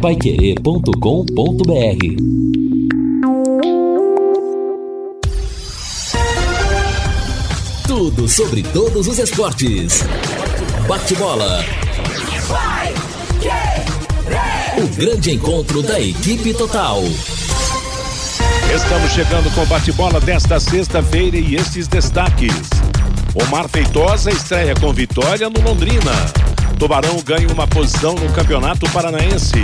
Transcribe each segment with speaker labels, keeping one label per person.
Speaker 1: paiquerê.com.br Tudo sobre todos os esportes. Bate-bola. O grande encontro da equipe total.
Speaker 2: Estamos chegando com o bate-bola desta sexta-feira e estes destaques. Omar Feitosa estreia com vitória no Londrina. Tubarão ganha uma posição no Campeonato Paranaense.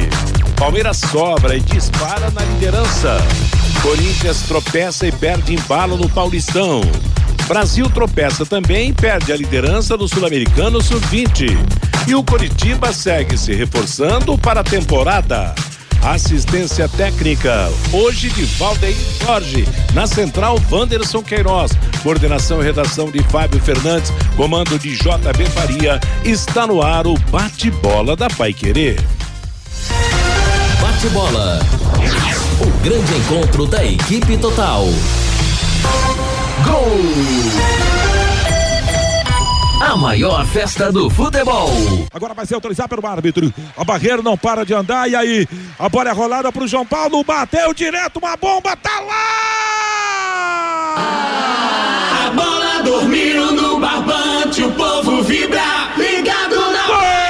Speaker 2: Palmeiras sobra e dispara na liderança. Corinthians tropeça e perde embalo no Paulistão. Brasil tropeça também e perde a liderança do Sul-Americano Sub-20. E o Coritiba segue se reforçando para a temporada. Assistência técnica, hoje de Valdeir Jorge, na central Wanderson Queiroz, coordenação e redação de Fábio Fernandes, comando de JB Faria, está no ar o bate-bola da Pai Querer.
Speaker 1: Bate-bola, o grande encontro da equipe total. Gol! A maior festa do futebol.
Speaker 3: Agora vai ser autorizado pelo árbitro. A barreira não para de andar. E aí, a bola é rolada pro João Paulo. Bateu direto, uma bomba, tá lá!
Speaker 4: A bola dormindo no barbante, o povo vibra. Ligado na
Speaker 3: Leada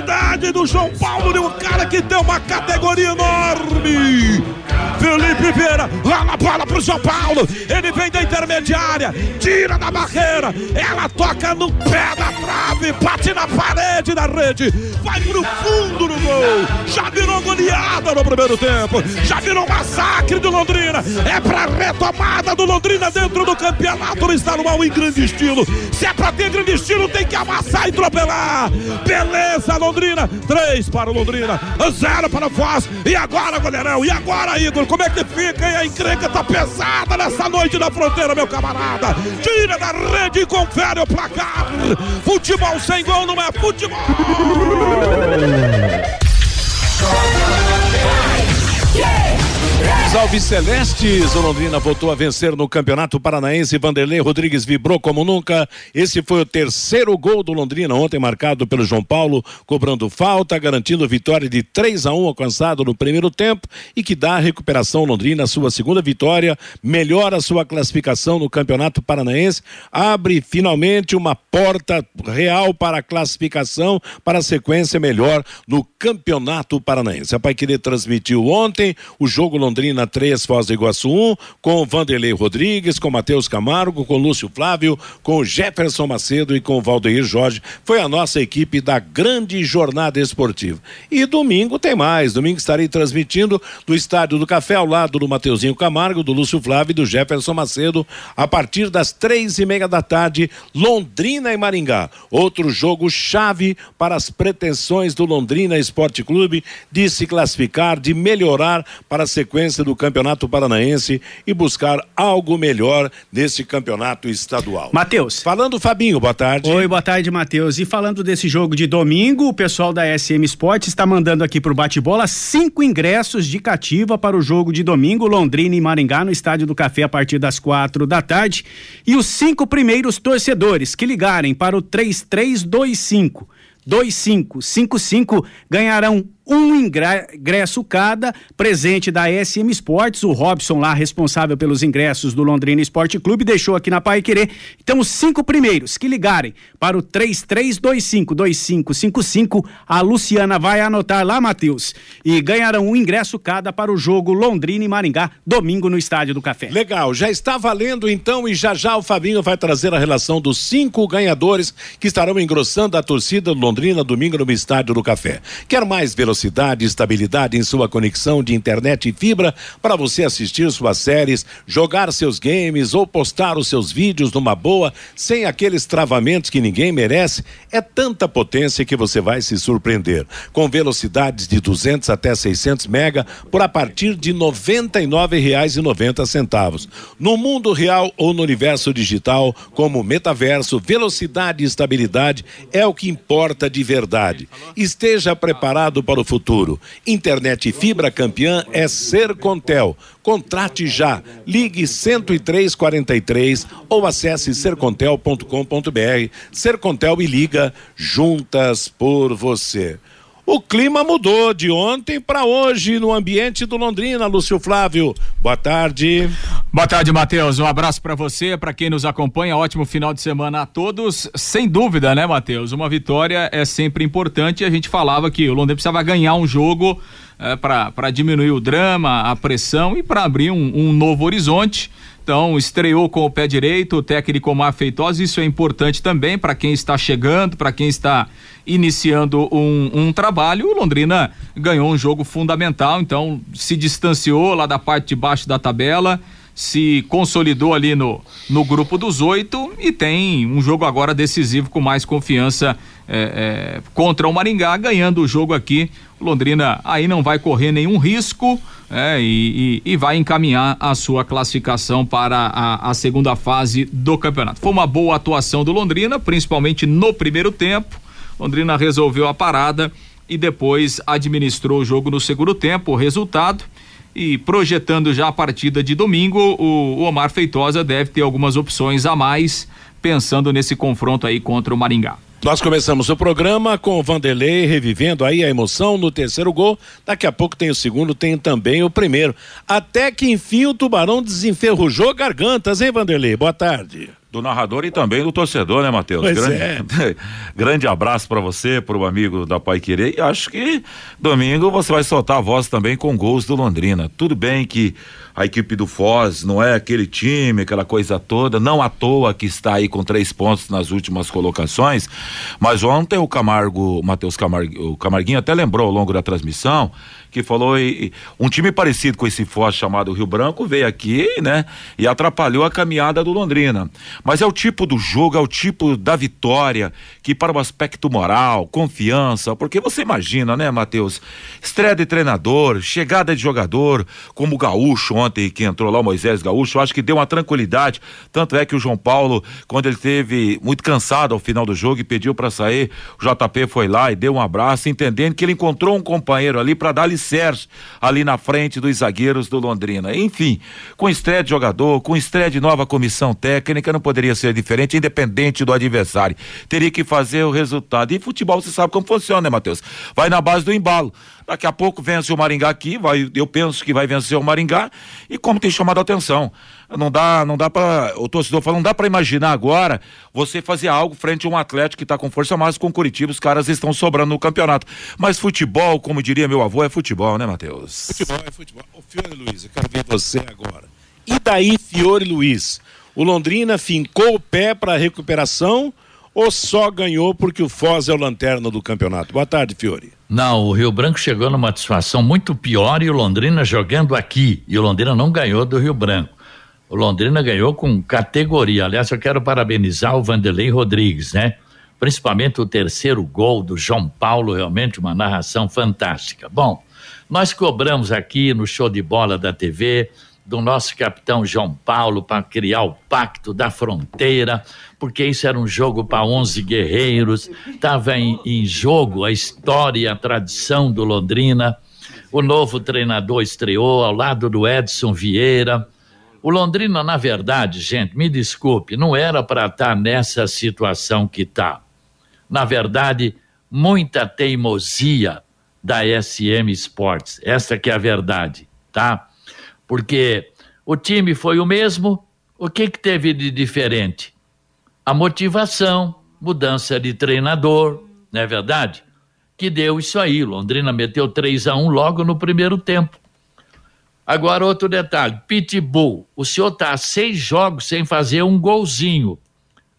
Speaker 3: felicidade do João Paulo, de um cara que tem uma categoria enorme! Felipe Vieira, lá na bola pro São Paulo. Ele vem da intermediária, tira da barreira. Ela toca no pé da trave, bate na parede da rede, vai pro fundo no gol. Já virou goleada no primeiro tempo, já virou massacre do Londrina. É pra retomada do Londrina dentro do campeonato estadual em grande estilo. Se é pra ter grande estilo, tem que amassar e atropelar. Beleza, Londrina. Três para o Londrina, zero para o Foz. E agora, goleirão? E agora, Igor? Como é que fica? E a encrenca tá pesada nessa noite na fronteira, meu camarada. Tira da rede e confere o placar. Futebol sem gol não é futebol.
Speaker 2: Salve Celestes! O Londrina voltou a vencer no Campeonato Paranaense. Vanderlei Rodrigues vibrou como nunca. Esse foi o terceiro gol do Londrina, ontem marcado pelo João Paulo, cobrando falta, garantindo vitória de 3 a 1 alcançado no primeiro tempo e que dá a recuperação Londrina, sua segunda vitória, melhora sua classificação no Campeonato Paranaense, abre finalmente uma porta real para a classificação, para a sequência melhor no Campeonato Paranaense. A Paiquerê transmitiu ontem o jogo Londrina 3, Foz do Iguaçu 1, com Vanderlei Rodrigues, com Matheus Camargo, com Lúcio Flávio, com Jefferson Macedo e com Valdeir Jorge. Foi a nossa equipe da grande jornada esportiva. E domingo tem mais. Domingo estarei transmitindo do Estádio do Café, ao lado do Mateuzinho Camargo, do Lúcio Flávio e do Jefferson Macedo, a partir das três e meia da tarde, Londrina e Maringá. Outro jogo chave para as pretensões do Londrina Esporte Clube de se classificar, de melhorar para a sequência do Campeonato Paranaense e buscar algo melhor nesse campeonato estadual.
Speaker 5: Matheus.
Speaker 2: Falando, Fabinho, boa tarde.
Speaker 5: Oi, boa tarde, Matheus. E falando desse jogo de domingo, o pessoal da SM Esportes está mandando aqui pro bate-bola cinco ingressos de cativa para o jogo de domingo, Londrina e Maringá, no Estádio do Café, a partir das quatro da tarde. E os cinco primeiros torcedores que ligarem para o 3325 2555 ganharão um ingresso cada, presente da SM Esportes. O Robson, lá responsável pelos ingressos do Londrina Esporte Clube, deixou aqui na Pai Querer. Então, os cinco primeiros que ligarem para o 33252555, a Luciana vai anotar lá, Matheus, e ganharão um ingresso cada para o jogo Londrina e Maringá, domingo no Estádio do Café.
Speaker 2: Legal, já está valendo então e já já o Fabinho vai trazer a relação dos cinco ganhadores que estarão engrossando a torcida Londrina domingo no Estádio do Café. Quer mais velocidade? Velocidade e estabilidade em sua conexão de internet e fibra para você assistir suas séries, jogar seus games ou postar os seus vídeos numa boa, sem aqueles travamentos que ninguém merece. É tanta potência que você vai se surpreender. Com velocidades de 200 até 600 mega por a partir de R$ 99,90. No mundo real ou no universo digital, como metaverso, velocidade e estabilidade é o que importa de verdade. Esteja preparado para o futuro. Internet fibra campeã é Sercontel. Contrate já. Ligue 10343 ou acesse sercontel.com.br. Sercontel e liga juntas por você. O clima mudou de ontem para hoje no ambiente do Londrina, Lúcio Flávio. Boa tarde.
Speaker 6: Boa tarde, Matheus. Um abraço para você, para quem nos acompanha. Ótimo final de semana a todos. Sem dúvida, né, Matheus? Uma vitória é sempre importante. A gente falava que o Londrina precisava ganhar um jogo é, para diminuir o drama, a pressão e para abrir um, um novo horizonte. Então, estreou com o pé direito, o técnico Omar Feitosa, isso é importante também para quem está chegando, para quem está iniciando um, um, trabalho. O Londrina ganhou um jogo fundamental, então se distanciou lá da parte de baixo da tabela, se consolidou ali no, no grupo dos oito e tem um jogo agora decisivo com mais confiança é, é, contra o Maringá, ganhando o jogo aqui. Londrina aí não vai correr nenhum risco. É, e, e, e, vai encaminhar a sua classificação para a, a, segunda fase do campeonato. Foi uma boa atuação do Londrina, principalmente no primeiro tempo. Londrina resolveu a parada e depois administrou o jogo no segundo tempo. O resultado e projetando já a partida de domingo, o, o Omar Feitosa deve ter algumas opções a mais pensando nesse confronto aí contra o Maringá.
Speaker 2: Nós começamos o programa com o Vanderlei revivendo aí a emoção no terceiro gol. Daqui a pouco tem o segundo, tem também o primeiro. Até que enfim o Tubarão desenferrujou gargantas, hein, Vanderlei? Boa tarde
Speaker 7: do narrador e também do torcedor, né, Matheus? Grande, é. grande abraço para você, para o amigo da Pai Querer. E acho que domingo você vai soltar a voz também com gols do Londrina. Tudo bem que a equipe do Foz não é? Aquele time, aquela coisa toda, não à toa que está aí com três pontos nas últimas colocações, mas ontem o Camargo, Matheus Camargo, o Camarguinho até lembrou ao longo da transmissão que falou e, um time parecido com esse Foz chamado Rio Branco veio aqui, né, e atrapalhou a caminhada do Londrina. Mas é o tipo do jogo, é o tipo da vitória que para o aspecto moral, confiança, porque você imagina, né, Matheus, estreia de treinador, chegada de jogador, como o Gaúcho ontem que entrou lá o Moisés Gaúcho, eu acho que deu uma tranquilidade, tanto é que o João Paulo, quando ele teve muito cansado ao final do jogo e pediu para sair, o JP foi lá e deu um abraço, entendendo que ele encontrou um companheiro ali para dar alicerce ali na frente dos zagueiros do Londrina. Enfim, com estreia de jogador, com estreia de nova comissão técnica, não poderia ser diferente, independente do adversário. Teria que fazer o resultado. E futebol, você sabe como funciona, né, Matheus? Vai na base do embalo. Daqui a pouco vence o Maringá aqui, vai, eu penso que vai vencer o Maringá. E como tem chamado a atenção, não dá, não dá para o torcedor fala, não dá para imaginar agora você fazer algo frente a um Atlético que está com força mais com Curitiba, os caras estão sobrando no campeonato. Mas futebol, como diria meu avô, é futebol, né, Matheus?
Speaker 2: Futebol é futebol. Ô, Fiore Luiz, eu quero ver você agora. E daí, Fiore Luiz? O Londrina fincou o pé para a recuperação ou só ganhou porque o Foz é o lanterna do campeonato? Boa tarde, Fiore.
Speaker 8: Não, o Rio Branco chegou numa situação muito pior e o Londrina jogando aqui. E o Londrina não ganhou do Rio Branco. O Londrina ganhou com categoria. Aliás, eu quero parabenizar o Vanderlei Rodrigues, né? Principalmente o terceiro gol do João Paulo, realmente uma narração fantástica. Bom, nós cobramos aqui no show de bola da TV do nosso capitão João Paulo para criar o Pacto da Fronteira, porque isso era um jogo para 11 guerreiros, estava em, em jogo a história a tradição do Londrina. O novo treinador estreou ao lado do Edson Vieira. O Londrina, na verdade, gente, me desculpe, não era para estar tá nessa situação que está. Na verdade, muita teimosia da SM Sports. Essa que é a verdade, tá? Porque o time foi o mesmo, o que, que teve de diferente? A motivação, mudança de treinador, não é verdade? Que deu isso aí. Londrina meteu 3 a 1 logo no primeiro tempo. Agora, outro detalhe: Pitbull, o senhor está seis jogos sem fazer um golzinho.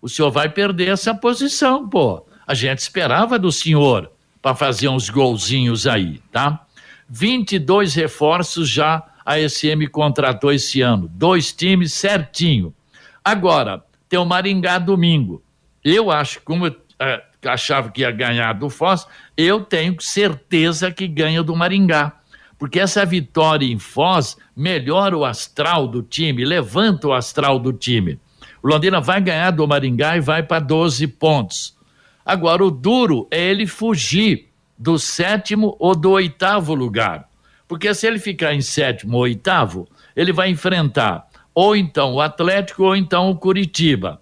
Speaker 8: O senhor vai perder essa posição, pô. A gente esperava do senhor para fazer uns golzinhos aí, tá? 22 reforços já a SM contratou esse ano. Dois times certinho. Agora, tem o Maringá domingo. Eu acho, como eu é, achava que ia ganhar do Foz, eu tenho certeza que ganha do Maringá. Porque essa vitória em Foz melhora o astral do time, levanta o astral do time. O Londrina vai ganhar do Maringá e vai para 12 pontos. Agora, o duro é ele fugir do sétimo ou do oitavo lugar. Porque se ele ficar em sétimo ou oitavo, ele vai enfrentar ou então o Atlético ou então o Curitiba.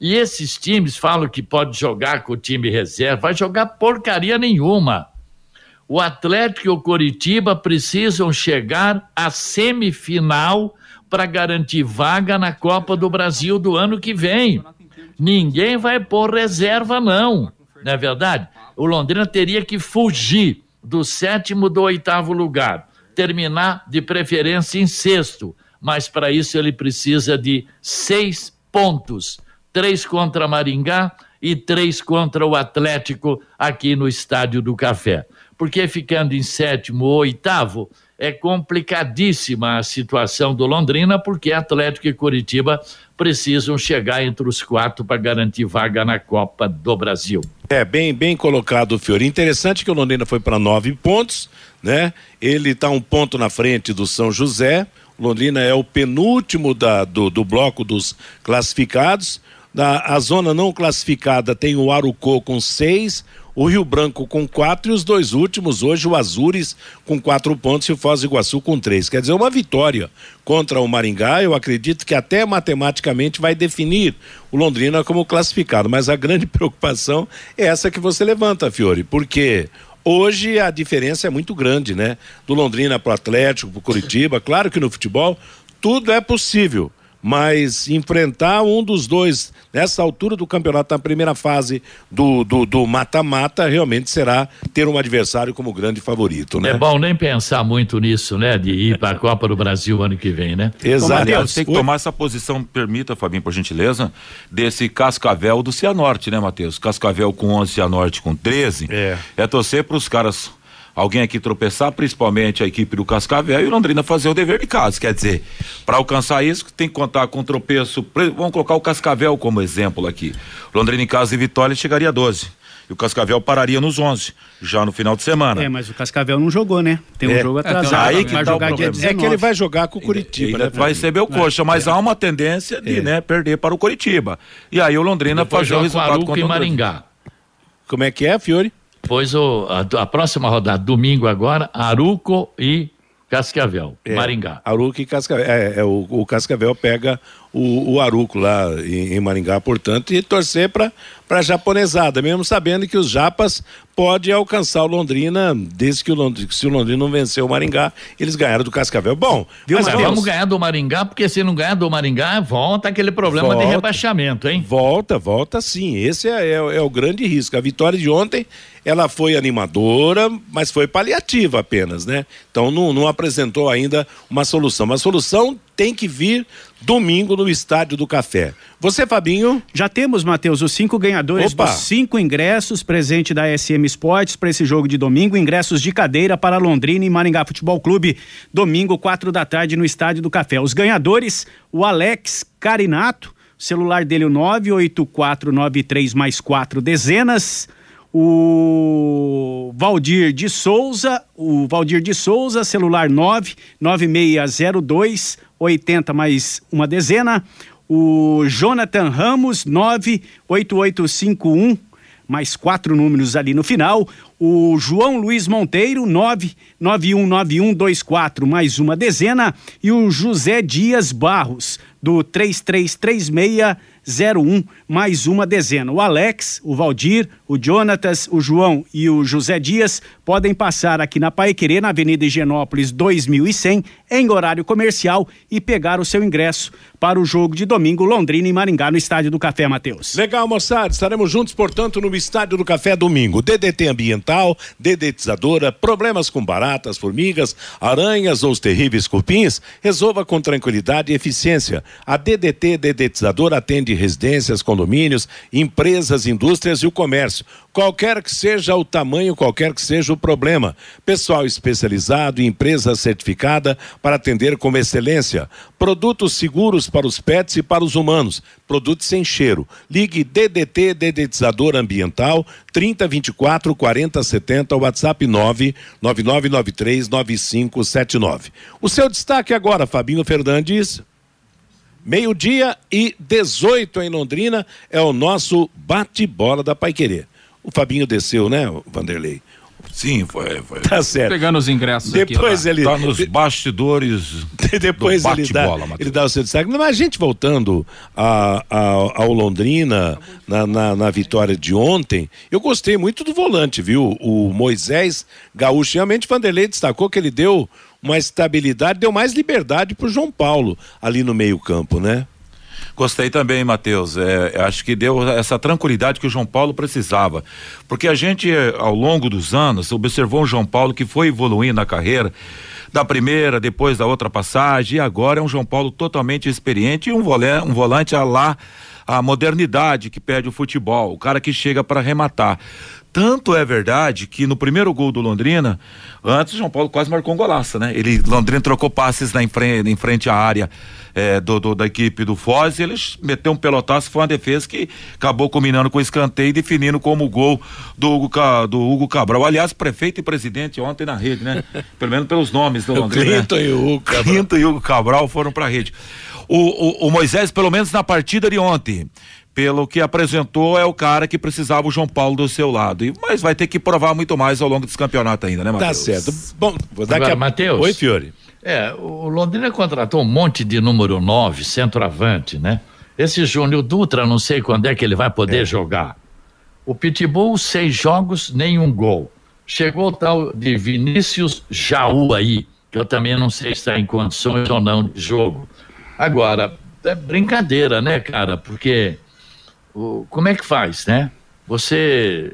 Speaker 8: E esses times falam que pode jogar com o time reserva, vai jogar porcaria nenhuma. O Atlético e o Curitiba precisam chegar à semifinal para garantir vaga na Copa do Brasil do ano que vem. Ninguém vai pôr reserva, não. Não é verdade? O Londrina teria que fugir do sétimo do oitavo lugar, terminar de preferência em sexto, mas para isso ele precisa de seis pontos três contra Maringá e três contra o Atlético aqui no Estádio do Café. Porque ficando em sétimo ou oitavo, é complicadíssima a situação do Londrina, porque Atlético e Curitiba precisam chegar entre os quatro para garantir vaga na Copa do Brasil.
Speaker 2: É, bem, bem colocado, Fiori. Interessante que o Londrina foi para nove pontos, né? Ele está um ponto na frente do São José. Londrina é o penúltimo da, do, do bloco dos classificados. Da, a zona não classificada tem o Arucô com seis, o Rio Branco com quatro e os dois últimos, hoje o Azures com quatro pontos e o Foz do Iguaçu com três. Quer dizer, uma vitória contra o Maringá, eu acredito que até matematicamente vai definir o Londrina como classificado. Mas a grande preocupação é essa que você levanta, Fiore, porque Hoje a diferença é muito grande, né? Do Londrina para o Atlético, para o Curitiba. Claro que no futebol tudo é possível mas enfrentar um dos dois nessa altura do campeonato, na primeira fase do mata-mata, realmente será ter um adversário como grande favorito, né?
Speaker 8: É bom nem pensar muito nisso, né? De ir para a Copa do Brasil ano que vem, né?
Speaker 7: Exato. tem que tomar essa posição, permita, Fabinho, por gentileza, desse Cascavel do Cianorte, né, Matheus? Cascavel com 11, Cianorte com 13. É. É torcer para os caras alguém aqui tropeçar, principalmente a equipe do Cascavel e o Londrina fazer o dever de casa. Quer dizer, para alcançar isso, tem que contar com tropeço. Vamos colocar o Cascavel como exemplo aqui. Londrina em casa e Vitória chegaria a 12 e o Cascavel pararia nos 11, já no final de semana.
Speaker 5: É, mas o Cascavel não jogou, né? Tem um é. jogo atrasado.
Speaker 2: É, aí que vai tá jogar dia 19. É que ele vai jogar com o Curitiba,
Speaker 7: ele,
Speaker 2: né?
Speaker 7: Vai receber o coxa, mas é. há uma tendência de, é. né, perder para o Curitiba. E aí o Londrina fazer o resultado
Speaker 8: contra o Maringá.
Speaker 2: Como é que é, Fiore?
Speaker 8: Pois o, a, a, próxima rodada, domingo agora, Aruco e Cascavel, é, Maringá.
Speaker 2: Aruco e Cascavel. É, é o, o Cascavel pega o, o Aruco lá em, em, Maringá, portanto, e torcer para a japonesada, mesmo sabendo que os japas pode alcançar o Londrina, desde que o Londrina, se o Londrina não venceu o Maringá, eles ganharam do Cascavel. Bom,
Speaker 8: viu, mas vamos ganhar do Maringá, porque se não ganhar do Maringá, volta aquele problema volta, de rebaixamento, hein?
Speaker 2: Volta, volta sim. Esse é, é, é, o grande risco. A vitória de ontem, ela foi animadora, mas foi paliativa apenas, né? Então não, não apresentou ainda uma solução. Uma solução tem que vir domingo no Estádio do Café. Você, Fabinho?
Speaker 5: Já temos, Matheus, os cinco ganhadores Opa. dos cinco ingressos presente da SM Esportes para esse jogo de domingo. Ingressos de cadeira para Londrina e Maringá Futebol Clube. Domingo, quatro da tarde, no Estádio do Café. Os ganhadores, o Alex Carinato, celular dele o 98493 mais quatro dezenas o Valdir de Souza, o Valdir de Souza, celular 99602 80 mais uma dezena. O Jonathan Ramos, 98851 mais quatro números ali no final. O João Luiz Monteiro, 9919124 mais uma dezena. E o José Dias Barros, do 3336 01 mais uma dezena. O Alex, o Valdir, o Jonatas, o João e o José Dias podem passar aqui na Paiquerê, na Avenida Higienópolis 2100, em horário comercial e pegar o seu ingresso para o jogo de domingo Londrina e Maringá no Estádio do Café, Matheus.
Speaker 2: Legal, moçada. Estaremos juntos, portanto, no Estádio do Café domingo. DDT ambiental, dedetizadora, problemas com baratas, formigas, aranhas ou os terríveis cupins, resolva com tranquilidade e eficiência. A DDT dedetizadora atende residências, condomínios, empresas, indústrias e o comércio. Qualquer que seja o tamanho, qualquer que seja o problema. Pessoal especializado e empresa certificada para atender com excelência. Produtos seguros para os pets e para os humanos. Produtos sem cheiro. Ligue DDT Dedetizador Ambiental 3024 4070 WhatsApp 99993 9579. O seu destaque agora, Fabinho Fernandes. Meio-dia e 18 em Londrina é o nosso bate-bola da Paiquerê. O Fabinho desceu, né, Vanderlei?
Speaker 7: Sim, foi. foi.
Speaker 2: Tá certo.
Speaker 6: Pegando os ingressos
Speaker 2: Depois
Speaker 6: aqui,
Speaker 2: ele.
Speaker 7: Tá nos bastidores.
Speaker 2: Depois
Speaker 7: do
Speaker 2: ele dá, ele dá o seu destaque. Mas a gente voltando a, a- ao Londrina, na, na, na vitória de ontem, eu gostei muito do volante, viu? O Moisés Gaúcho. Realmente, Vanderlei destacou que ele deu uma estabilidade, deu mais liberdade pro João Paulo ali no meio-campo, né?
Speaker 7: Gostei também, Matheus. É, acho que deu essa tranquilidade que o João Paulo precisava. Porque a gente, ao longo dos anos, observou um João Paulo que foi evoluindo na carreira, da primeira, depois da outra passagem, e agora é um João Paulo totalmente experiente e um, um volante a lá a modernidade que pede o futebol, o cara que chega para arrematar. Tanto é verdade que no primeiro gol do Londrina, antes o João Paulo quase marcou um golaço, né? Ele, Londrina trocou passes na em frente, em frente à área eh, do, do- da equipe do Foz e ele meteu um pelotaço, foi uma defesa que acabou combinando com o escanteio e definindo como gol do Hugo, do Hugo Cabral. Aliás, prefeito e presidente ontem na rede, né? Pelo menos pelos nomes do Londrina. né?
Speaker 2: Clinton e o Hugo Cabral.
Speaker 7: Clinton e Hugo Cabral foram para a rede. O, o, o Moisés, pelo menos na partida de ontem, pelo que apresentou, é o cara que precisava o João Paulo do seu lado. E, mas vai ter que provar muito mais ao longo desse campeonato ainda, né,
Speaker 2: Tá
Speaker 7: Matheus?
Speaker 2: certo. Bom, vou dar
Speaker 8: Agora,
Speaker 2: aqui a...
Speaker 8: Matheus.
Speaker 2: Oi, Fiore.
Speaker 8: É, o Londrina contratou um monte de número 9, centroavante, né? Esse Júnior Dutra, não sei quando é que ele vai poder jogar. O Pitbull, seis jogos, nenhum gol. Chegou o tal de Vinícius Jaú aí, que eu também não sei se está em condições ou não de jogo. Agora, é brincadeira, né, cara? Porque o- como é que faz, né? Você.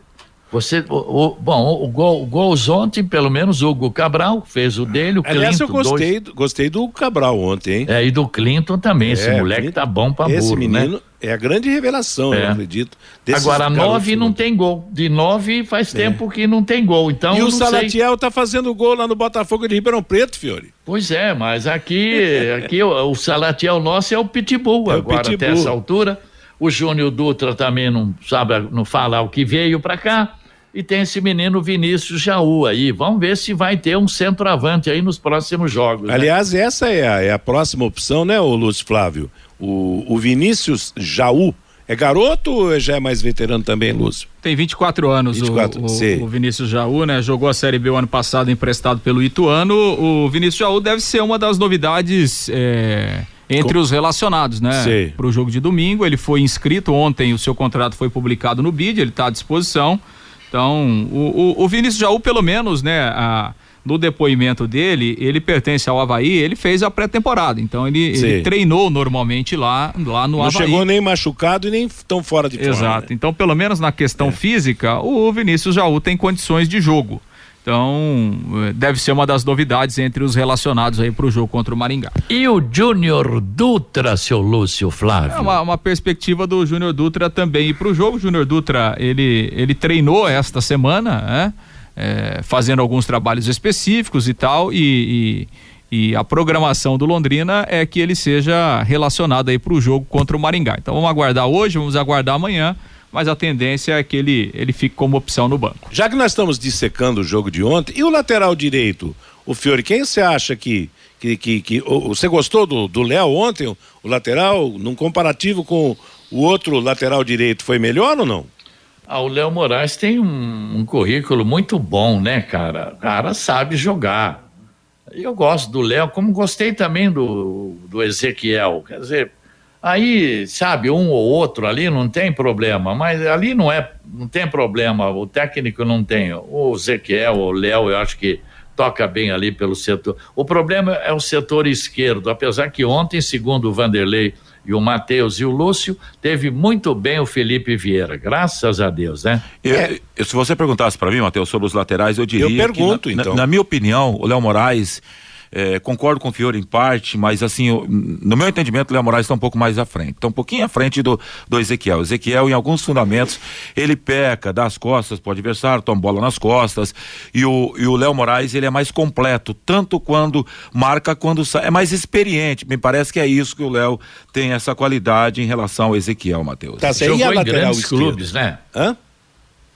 Speaker 8: Você, o, o- bom, o gol, o gols ontem, pelo menos o Hugo Cabral fez o dele, o
Speaker 2: Aliás, eu
Speaker 8: Clinton, dois-
Speaker 2: gostei, do- gostei do Cabral ontem, hein?
Speaker 8: é, e do Clinton também. Esse
Speaker 2: É,
Speaker 8: moleque
Speaker 2: Clinton-
Speaker 8: tá bom pra
Speaker 2: Esse
Speaker 8: burro,
Speaker 2: menino
Speaker 8: né?
Speaker 2: é a grande revelação,
Speaker 8: É.
Speaker 2: eu acredito.
Speaker 8: Agora, nove não tem gol. De nove faz tempo que não tem gol. Então,
Speaker 2: E
Speaker 8: eu
Speaker 2: o
Speaker 8: não sei.
Speaker 2: Salatiel tá fazendo gol lá no Botafogo de Ribeirão Preto, Fiore.
Speaker 8: Pois é, mas aqui, aqui o, o Salatiel nosso é o Pitbull
Speaker 2: É o
Speaker 8: agora,
Speaker 2: Pitbull.
Speaker 8: até essa altura. O Júnior Dutra também não sabe, não fala o que veio pra cá. E tem esse menino Vinícius Jaú aí. Vamos ver se vai ter um centroavante aí nos próximos jogos. né?
Speaker 2: Aliás, essa é a, é a próxima opção, né, o Lúcio Flávio? O, o Vinícius Jaú. É garoto ou já é mais veterano também, Lúcio?
Speaker 6: Tem 24 anos
Speaker 2: 24,
Speaker 6: o, o, o Vinícius Jaú, né? Jogou a Série B o ano passado emprestado pelo Ituano. O Vinícius Jaú deve ser uma das novidades é, entre
Speaker 2: Com-
Speaker 6: os relacionados, né? Para o jogo de domingo. Ele foi inscrito ontem, o seu contrato foi publicado no BID, ele está à disposição. Então, o, o, o Vinícius Jaú, pelo menos, né? A, no depoimento dele, ele pertence ao Havaí, ele fez a pré-temporada. Então, ele, ele treinou normalmente lá, lá no
Speaker 2: Não
Speaker 6: Havaí.
Speaker 2: chegou nem machucado e nem tão fora de forma.
Speaker 6: Exato.
Speaker 2: né?
Speaker 6: Então, pelo menos na questão física, o Vinícius Jaú tem condições de jogo. Então, eh, deve ser uma das novidades entre os relacionados aí para o jogo contra o Maringá.
Speaker 8: E o Júnior Dutra, seu Lúcio Flávio?
Speaker 6: É uma, uma perspectiva do Júnior Dutra também ir para o jogo. O Júnior Dutra, ele, ele treinou esta semana, né? É, fazendo alguns trabalhos específicos e tal, e, e, e a programação do Londrina é que ele seja relacionado aí para o jogo contra o Maringá. Então vamos aguardar hoje, vamos aguardar amanhã, mas a tendência é que ele, ele fique como opção no banco.
Speaker 2: Já que nós estamos dissecando o jogo de ontem, e o lateral direito, o Fiore, quem você acha que. que, que, que você gostou do do Léo ontem, o, o lateral, num comparativo com o outro lateral direito, foi melhor ou não?
Speaker 8: Ah, o Léo Moraes tem um, um currículo muito bom, né, cara? O cara sabe jogar. Eu gosto do Léo, como gostei também do, do Ezequiel. Quer dizer, aí, sabe, um ou outro ali não tem problema, mas ali não é, não tem problema. O técnico não tem. O Ezequiel, o Léo, eu acho que toca bem ali pelo setor. O problema é o setor esquerdo, apesar que ontem, segundo o Vanderlei e o Matheus e o Lúcio, teve muito bem o Felipe Vieira, graças a Deus, né?
Speaker 7: Eu-
Speaker 2: É.
Speaker 7: eu- se você perguntasse para mim, Matheus, sobre os laterais, eu diria.
Speaker 2: Eu pergunto,
Speaker 7: que, na,
Speaker 2: então.
Speaker 7: Na, na minha opinião, o Léo Moraes É, concordo com o Fiore em parte, mas assim, eu, no meu entendimento, o Léo Moraes está um pouco mais à frente. Está um pouquinho à frente do, do Ezequiel. O Ezequiel, em alguns fundamentos, ele peca, dá as costas para o adversário, toma bola nas costas. E o e o Léo Moraes, ele é mais completo, tanto quando marca, quando sai. É mais experiente. Me parece que é isso que o Léo tem essa qualidade em relação ao Ezequiel, Matheus.
Speaker 8: Tá, Jogou em grandes esquerdo? clubes, né?
Speaker 2: Hã?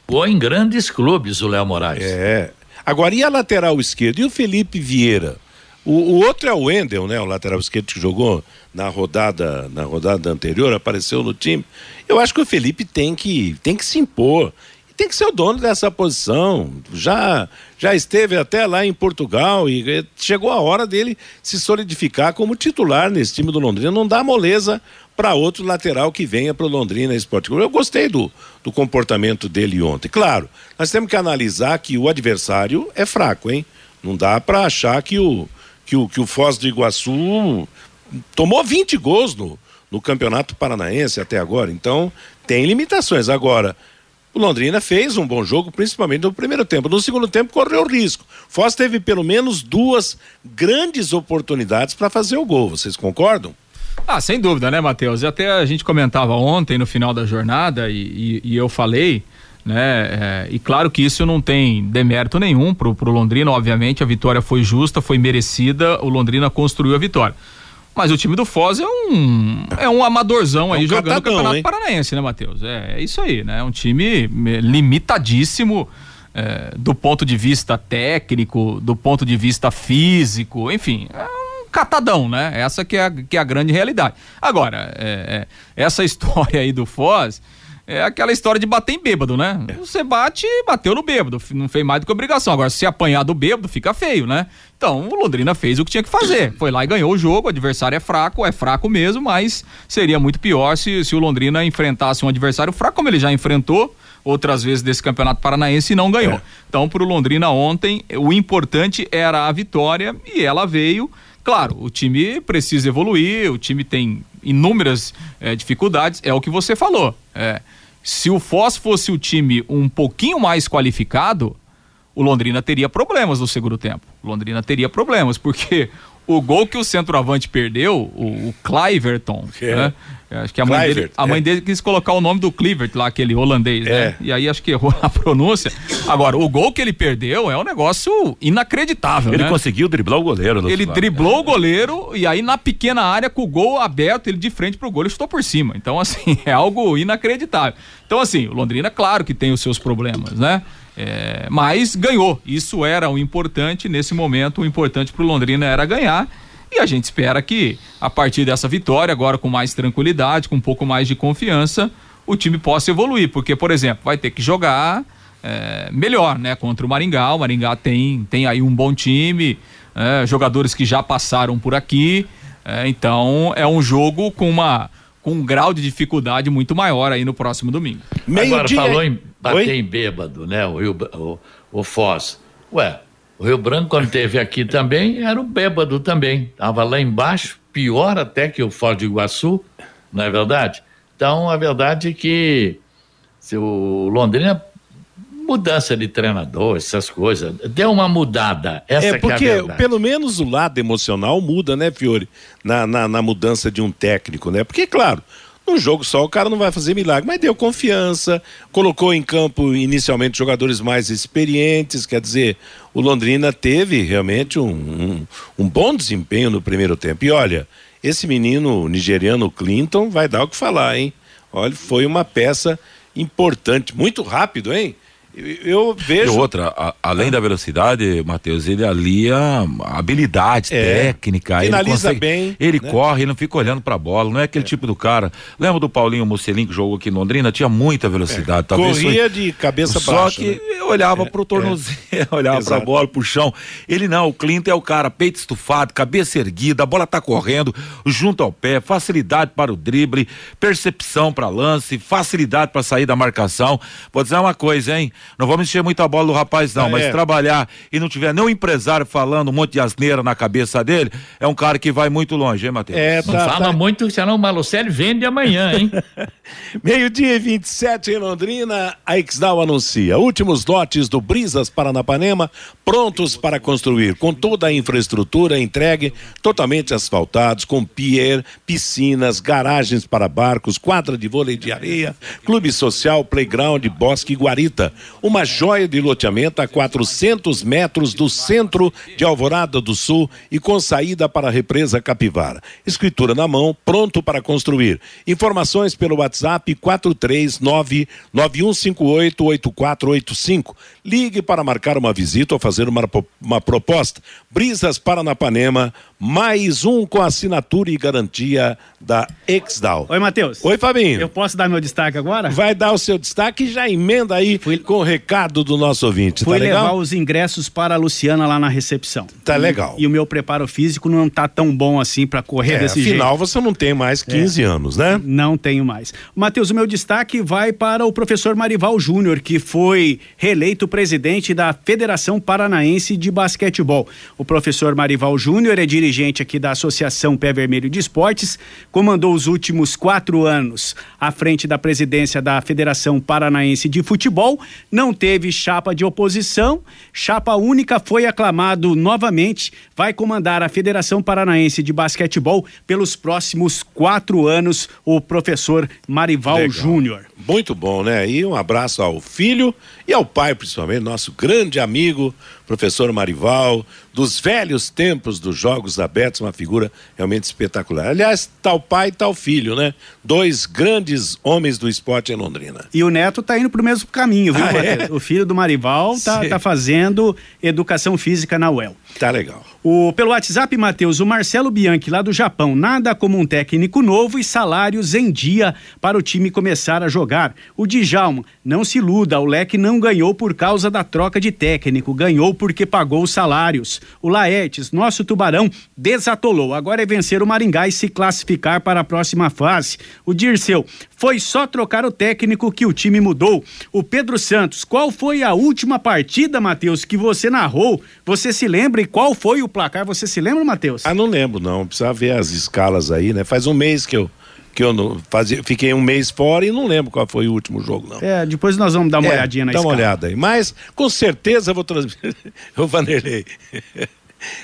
Speaker 8: Jogou em grandes clubes o Léo Moraes.
Speaker 2: É. Agora, e a lateral esquerda? E o Felipe Vieira? O, o, outro é o Wendel, né? O lateral esquerdo que jogou na rodada, na rodada anterior, apareceu no time. Eu acho que o Felipe tem que, tem que se impor. Tem que ser o dono dessa posição. Já, já esteve até lá em Portugal e chegou a hora dele se solidificar como titular nesse time do Londrina. Não dá moleza para outro lateral que venha para o Londrina Esporte Clube. Eu gostei do, do comportamento dele ontem. Claro, nós temos que analisar que o adversário é fraco, hein? Não dá para achar que o, que o, que o Foz do Iguaçu tomou 20 gols no, no Campeonato Paranaense até agora. Então, tem limitações. Agora, o Londrina fez um bom jogo, principalmente no primeiro tempo. No segundo tempo, correu risco. Foz teve pelo menos duas grandes oportunidades para fazer o gol. Vocês concordam?
Speaker 6: Ah, sem dúvida, né, Matheus? E até a gente comentava ontem, no final da jornada, e, e, e eu falei né? É, e claro que isso não tem demérito nenhum pro, pro Londrina, obviamente, a vitória foi justa, foi merecida, o Londrina construiu a vitória. Mas o time do Foz é um é um amadorzão é aí um jogando catadão, o Campeonato hein? Paranaense, né, Matheus? É, é, isso aí, né? É um time limitadíssimo é, do ponto de vista técnico, do ponto de vista físico, enfim, é um catadão, né? Essa que é a, que é a grande realidade. Agora, é, é essa história aí do Foz, é aquela história de bater em bêbado, né? É. Você bate, bateu no bêbado, não fez mais do que obrigação. Agora, se apanhar do bêbado, fica feio, né? Então, o Londrina fez o que tinha que fazer. Foi lá e ganhou o jogo. O adversário é fraco, é fraco mesmo, mas seria muito pior se, se o Londrina enfrentasse um adversário fraco, como ele já enfrentou outras vezes desse Campeonato Paranaense e não ganhou. É. Então, para o Londrina ontem, o importante era a vitória e ela veio. Claro, o time precisa evoluir, o time tem inúmeras é, dificuldades, é o que você falou. É, se o Foz fosse o time um pouquinho mais qualificado, o Londrina teria problemas no segundo tempo. O Londrina teria problemas, porque o gol que o centroavante perdeu, o, o Cliverton, é. né? Acho que a mãe, dele, a mãe é. dele quis colocar o nome do Clivert lá, aquele holandês, né? é. E aí acho que errou a pronúncia. Agora, o gol que ele perdeu é um negócio inacreditável,
Speaker 7: Ele
Speaker 6: né?
Speaker 7: conseguiu driblar o goleiro.
Speaker 6: Ele driblou o goleiro e aí na pequena área, com o gol aberto, ele de frente pro gol, ele chutou por cima. Então, assim, é algo inacreditável. Então, assim, o Londrina, claro que tem os seus problemas, né? É, mas ganhou. Isso era o importante nesse momento. O importante para o Londrina era ganhar. E a gente espera que, a partir dessa vitória, agora com mais tranquilidade, com um pouco mais de confiança, o time possa evoluir. Porque, por exemplo, vai ter que jogar é, melhor, né? Contra o Maringá. O Maringá tem, tem aí um bom time, é, jogadores que já passaram por aqui. É, então, é um jogo com uma com um grau de dificuldade muito maior aí no próximo domingo.
Speaker 8: Meio Agora, dia... falou em bater Oi? em bêbado, né? O, Rio, o, o Foz. Ué, o Rio Branco, quando teve aqui também, era o bêbado também. Tava lá embaixo, pior até que o Foz do Iguaçu, não é verdade? Então, a verdade é que se o Londrina mudança de treinador, essas coisas. Deu uma mudada. Essa é
Speaker 2: porque
Speaker 8: é
Speaker 2: pelo menos o lado emocional muda, né, Fiore? Na, na, na, mudança de um técnico, né? Porque, claro, num jogo só o cara não vai fazer milagre, mas deu confiança, colocou em campo inicialmente jogadores mais experientes, quer dizer, o Londrina teve realmente um, um, um bom desempenho no primeiro tempo. E olha, esse menino nigeriano Clinton vai dar o que falar, hein? Olha, foi uma peça importante, muito rápido, hein? Eu vejo.
Speaker 7: E outra, a, além ah. da velocidade, Matheus, ele alia habilidade é, técnica.
Speaker 2: Finaliza
Speaker 7: ele consegue,
Speaker 2: bem.
Speaker 7: Ele né? corre, ele não fica olhando pra bola. Não é aquele é. tipo do cara. Lembra do Paulinho Mocelin que jogou aqui em Londrina? Tinha muita velocidade. É.
Speaker 2: Talvez Corria foi... de cabeça
Speaker 7: Só
Speaker 2: baixa.
Speaker 7: Só que né? olhava é, pro tornozelo, olhava Exato. pra bola, pro chão. Ele não, o Clinton é o cara, peito estufado, cabeça erguida, a bola tá correndo, junto ao pé, facilidade para o drible, percepção para lance, facilidade para sair da marcação. Vou dizer uma coisa, hein? Não vamos encher muita bola do rapaz, não,
Speaker 2: Ah,
Speaker 7: mas
Speaker 2: é.
Speaker 7: trabalhar e não tiver nenhum empresário falando um monte de asneira na cabeça dele, é um cara que vai muito longe, hein, Matheus?
Speaker 2: É,
Speaker 8: Não
Speaker 2: tá,
Speaker 8: fala
Speaker 2: tá.
Speaker 8: muito, senão o Malucelli vende amanhã, hein?
Speaker 2: Meio-dia e 27 em Londrina, a Exdal anuncia últimos lotes do Brisas Paranapanema prontos para construir, com toda a infraestrutura entregue, totalmente asfaltados, com pier, piscinas, garagens para barcos, quadra de vôlei de areia, clube social, playground, bosque e guarita. Uma joia de loteamento a 400 metros do centro de Alvorada do Sul e com saída para a represa Capivara. Escritura na mão, pronto para construir. Informações pelo WhatsApp 439-9158-8485. Ligue para marcar uma visita ou fazer uma, uma proposta. Brisas Paranapanema, mais um com assinatura e garantia da Exdal.
Speaker 5: Oi, Matheus.
Speaker 2: Oi, Fabinho.
Speaker 5: Eu posso dar meu destaque agora?
Speaker 2: Vai dar o seu destaque e já emenda aí com o recado do nosso ouvinte.
Speaker 5: Fui
Speaker 2: tá legal?
Speaker 5: levar os ingressos para a Luciana lá na recepção.
Speaker 2: Tá legal.
Speaker 5: E o meu preparo físico não tá tão bom assim para correr
Speaker 2: É,
Speaker 5: desse
Speaker 2: afinal,
Speaker 5: jeito.
Speaker 2: você não tem mais 15 anos, né?
Speaker 5: Não tenho mais. Matheus, o meu destaque vai para o professor Marival Júnior, que foi reeleito presidente da Federação Paranaense de Basquetebol. O professor Marival Júnior é dirigente aqui da Associação Pé Vermelho de Esportes, comandou os últimos quatro anos à frente da presidência da Federação Paranaense de Futebol, não teve chapa de oposição, chapa única foi aclamado novamente, vai comandar a Federação Paranaense de Basquetebol pelos próximos quatro anos, o professor Marival. Júnior.
Speaker 2: Muito bom, né? E um abraço ao filho e ao pai, principalmente, nosso grande amigo, professor Marival, dos velhos tempos dos Jogos Abertos, uma figura realmente espetacular. Aliás, tal pai, tal filho, né? Dois grandes homens do esporte em Londrina.
Speaker 5: E o Neto tá indo pro mesmo caminho, viu,
Speaker 2: Ah, é?
Speaker 5: O filho do Marival tá,
Speaker 2: Sim.
Speaker 5: tá fazendo educação física na UEL.
Speaker 2: Tá legal.
Speaker 5: O, pelo WhatsApp, Matheus, o Marcelo Bianchi, lá do Japão. Nada como um técnico novo e salários em dia para o time começar a jogar. O Djalma, não se iluda, o Leque não ganhou por causa da troca de técnico, ganhou porque pagou os salários. O Laertes, nosso tubarão, desatolou. Agora é vencer o Maringá e se classificar para a próxima fase. O Dirceu, foi só trocar o técnico que o time mudou. O Pedro Santos, qual foi a última partida, Matheus, que você narrou? Você se lembra e qual foi o placar? Você se lembra, Matheus?
Speaker 2: Ah, não lembro, não. Precisa ver as escalas aí, né? Faz um mês que eu, que eu não fazia, fiquei um mês fora e não lembro qual foi o último jogo, não.
Speaker 5: É, depois nós vamos dar uma
Speaker 2: É,
Speaker 5: olhadinha na
Speaker 2: Dá uma
Speaker 5: escala.
Speaker 2: olhada aí. Mas, com certeza, eu vou transmitir. Ô, Vanderlei.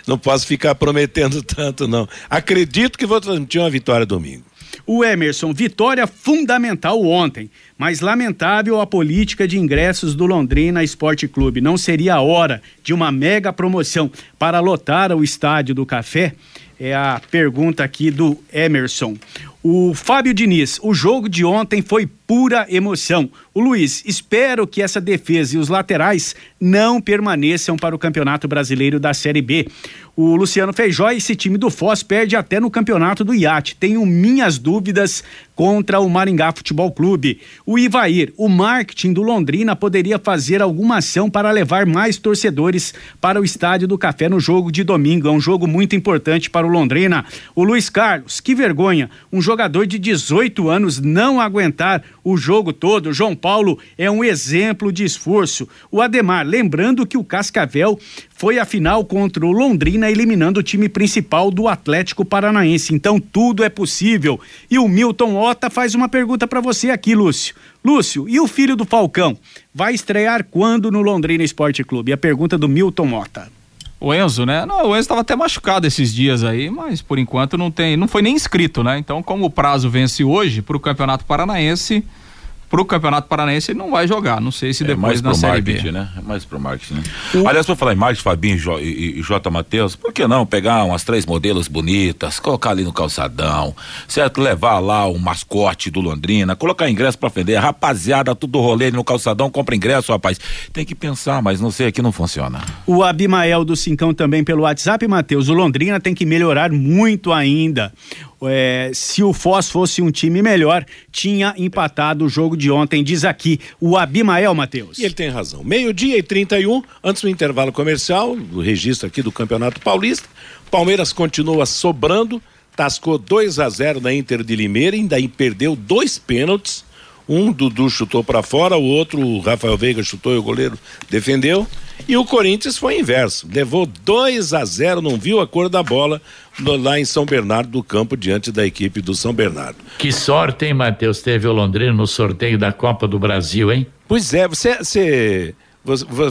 Speaker 2: Não posso ficar prometendo tanto, não. Acredito que vou transmitir uma vitória domingo.
Speaker 5: O Emerson, vitória fundamental ontem, mas lamentável a política de ingressos do Londrina Esporte Clube. Não seria a hora de uma mega promoção para lotar o estádio do Café? É a pergunta aqui do Emerson. O Fábio Diniz, o jogo de ontem foi pura emoção. O Luiz, espero que essa defesa e os laterais não permaneçam para o Campeonato Brasileiro da Série B. O Luciano Feijó, esse time do Foz perde até no Campeonato do Iate. Tenho minhas dúvidas contra o Maringá Futebol Clube. O Ivair, o marketing do Londrina poderia fazer alguma ação para levar mais torcedores para o Estádio do Café no jogo de domingo. É um jogo muito importante para o Londrina. O Luiz Carlos, que vergonha, um jogador de 18 anos não aguentar o jogo todo. João Paulo é um exemplo de esforço. O Ademar, lembrando que o Cascavel foi a final contra o Londrina, eliminando o time principal do Atlético Paranaense. Então tudo é possível. E o Milton Ota faz uma pergunta para você aqui, Lúcio. Lúcio, e o filho do Falcão? Vai estrear quando no Londrina Esporte Clube? A pergunta do Milton Ota.
Speaker 6: O Enzo, né? Não, o Enzo estava até machucado esses dias aí, mas por enquanto não tem, não foi nem inscrito, né? Então, como o prazo vence hoje para o Campeonato Paranaense, para o Campeonato Paranaense ele não vai jogar. Não sei se
Speaker 7: É
Speaker 6: depois
Speaker 7: mais
Speaker 6: na
Speaker 7: pro
Speaker 6: Série B.
Speaker 7: né? É mais pro marketing, né? Aliás, pra falar em marketing, Fabinho e e, e J. Matheus, por que não pegar umas três modelos bonitas, colocar ali no calçadão, certo? Levar lá o mascote do Londrina, colocar ingresso pra vender, rapaziada, tudo rolê ali no calçadão, compra ingresso, rapaz. Tem que pensar, mas não sei, aqui não funciona.
Speaker 5: O Abimael do Cincão também pelo WhatsApp, Matheus. O Londrina tem que melhorar muito ainda. É, se o Foz fosse um time melhor, tinha empatado o jogo de ontem, diz aqui o Abimael, Matheus.
Speaker 2: E ele tem razão. Meio-dia e 31, antes do intervalo comercial, do registro aqui do Campeonato Paulista, Palmeiras continua sobrando, tascou 2 a 0 na Inter de Limeira, ainda perdeu dois pênaltis. Um Dudu chutou para fora, o outro o Rafael Veiga chutou e o goleiro defendeu. E o Corinthians foi inverso, levou 2 a 0, não viu a cor da bola no, lá em São Bernardo do Campo diante da equipe do São Bernardo.
Speaker 8: Que sorte, hein, Matheus, teve o Londrina no sorteio da Copa do Brasil, hein?
Speaker 2: Pois é, você, você,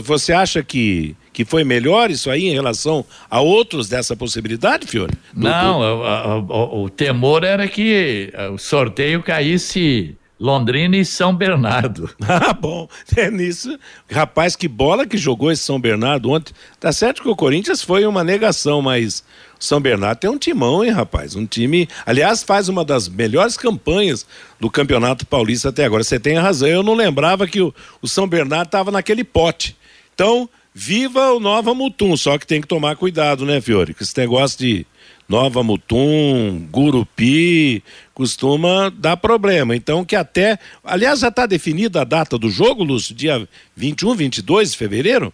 Speaker 2: você acha que, que foi melhor isso aí em relação a outros dessa possibilidade, Fiore?
Speaker 8: Do, não, do... O, o, o temor era que o sorteio caísse Londrina e São Bernardo.
Speaker 2: Ah, bom. É nisso. Rapaz, que bola que jogou esse São Bernardo ontem. Tá certo que o Corinthians foi uma negação, mas São Bernardo tem um timão, hein, rapaz? Um time. Aliás, faz uma das melhores campanhas do Campeonato Paulista até agora. Você tem razão. Eu não lembrava que o, o São Bernardo estava naquele pote. Então, viva o Nova Mutum. Só que tem que tomar cuidado, né, Fiore? Com esse negócio de Nova Mutum, Gurupi, costuma dar problema. Então, que até. Aliás, já está definida a data do jogo, Lúcio? Dia 21, 22 de fevereiro?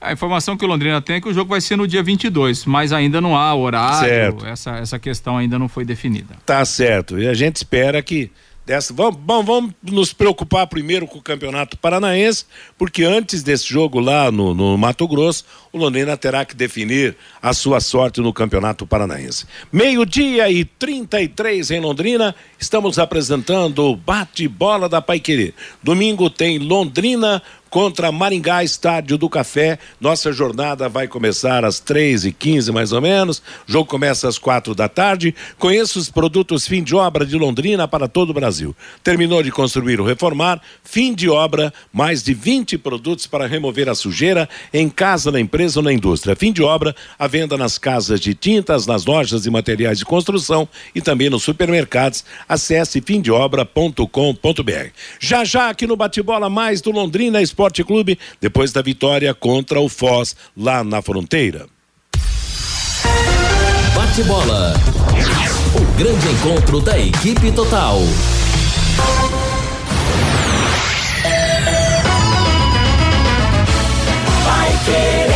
Speaker 6: A informação que o Londrina tem é que o jogo vai ser no dia 22, mas ainda não há horário,
Speaker 2: certo.
Speaker 6: Essa, essa questão ainda não foi definida.
Speaker 2: Tá certo. E a gente espera que dessa. Vamos, bom, vamos nos preocupar primeiro com o Campeonato Paranaense, porque antes desse jogo lá no, no Mato Grosso, o Londrina terá que definir a sua sorte no Campeonato Paranaense. Meio-dia e 33 em Londrina, estamos apresentando o bate-bola da Paiquerê. Domingo tem Londrina contra Maringá, Estádio do Café. Nossa jornada vai começar às três e quinze mais ou menos. O jogo começa às quatro da tarde. Conheça os produtos fim de obra de Londrina para todo o Brasil. Terminou de construir ou reformar, fim de obra, mais de 20 produtos para remover a sujeira em casa, na empresa ou na indústria. Fim de obra, a venda nas casas de tintas, nas lojas de materiais de construção e também nos supermercados. Acesse fimdeobra.com.br. Já já aqui no bate-bola mais do Londrina Esporte Esporte Clube, depois da vitória contra o Foz lá na fronteira.
Speaker 1: Bate bola. O grande encontro da equipe total.
Speaker 4: Vai querer.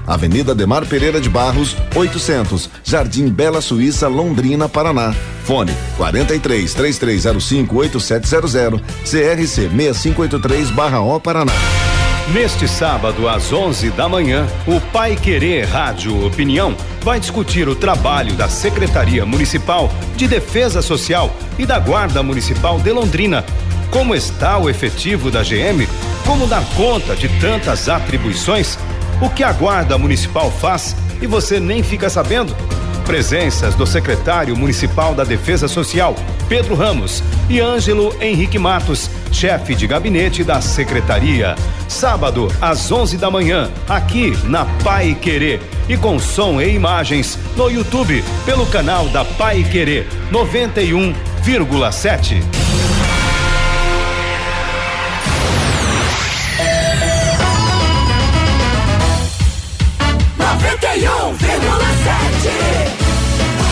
Speaker 9: Avenida Demar Pereira de Barros, 800, Jardim Bela Suíça, Londrina, Paraná. Fone 43 3305 8700, CRC 6583/O Paraná.
Speaker 10: Neste sábado, às 11 da manhã, o Pai Querer Rádio Opinião vai discutir o trabalho da Secretaria Municipal de Defesa Social e da Guarda Municipal de Londrina. Como está o efetivo da GM? Como dar conta de tantas atribuições? O que a Guarda Municipal faz e você nem fica sabendo? Presenças do secretário municipal da Defesa Social, Pedro Ramos, e Ângelo Henrique Matos, chefe de gabinete da secretaria. Sábado, às 11 da manhã, aqui na Pai Querer. E com som e imagens no YouTube, pelo canal da Pai Querer 91,7.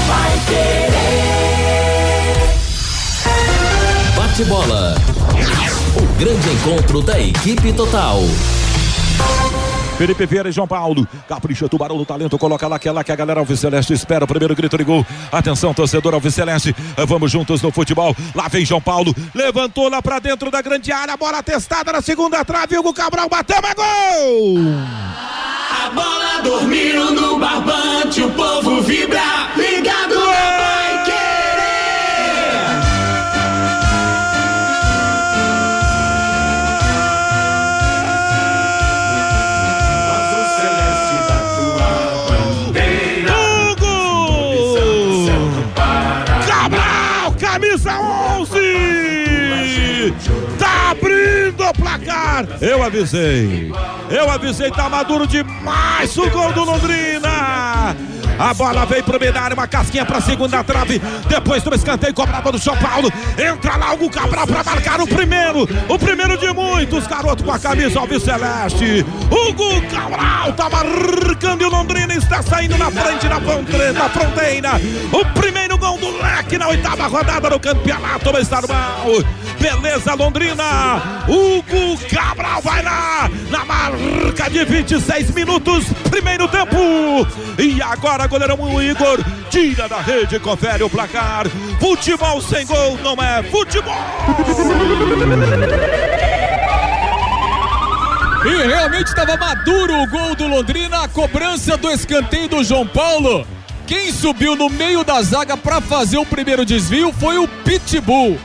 Speaker 1: Vai querer. Bate bola. O grande encontro da equipe total.
Speaker 3: Felipe Vieira e João Paulo. Capricha Tubarão do talento. Coloca lá que é lá que a galera Alves Celeste espera. O primeiro grito de gol. Atenção, torcedor Alves Celeste. Vamos juntos no futebol. Lá vem João Paulo. Levantou lá pra dentro da grande área. Bola testada na segunda trave. Hugo Cabral bateu. É gol!
Speaker 11: A bola dormiu no barbante. O povo vibra. Ligado na Pai
Speaker 3: placar! Eu avisei! Eu avisei, tá maduro demais o gol do Londrina! A bola veio pro Medário, uma casquinha pra segunda trave. Depois do escanteio cobrado do São Paulo. Entra lá o Cabral pra marcar o primeiro. O primeiro de muitos. Garoto com a camisa Alves Celeste. Hugo Cabral tá marcando e o Londrina está saindo na frente da fronteira. O primeiro gol do leque na oitava rodada do campeonato estadual. Beleza, Londrina. Hugo Cabral vai lá na marca de 26 minutos. Primeiro tempo. E agora, goleirão Igor tira da rede, confere o placar. Futebol sem gol não é futebol.
Speaker 6: E realmente estava maduro o gol do Londrina, a cobrança do escanteio do João Paulo. Quem subiu no meio da zaga para fazer o primeiro desvio foi o Pitbull.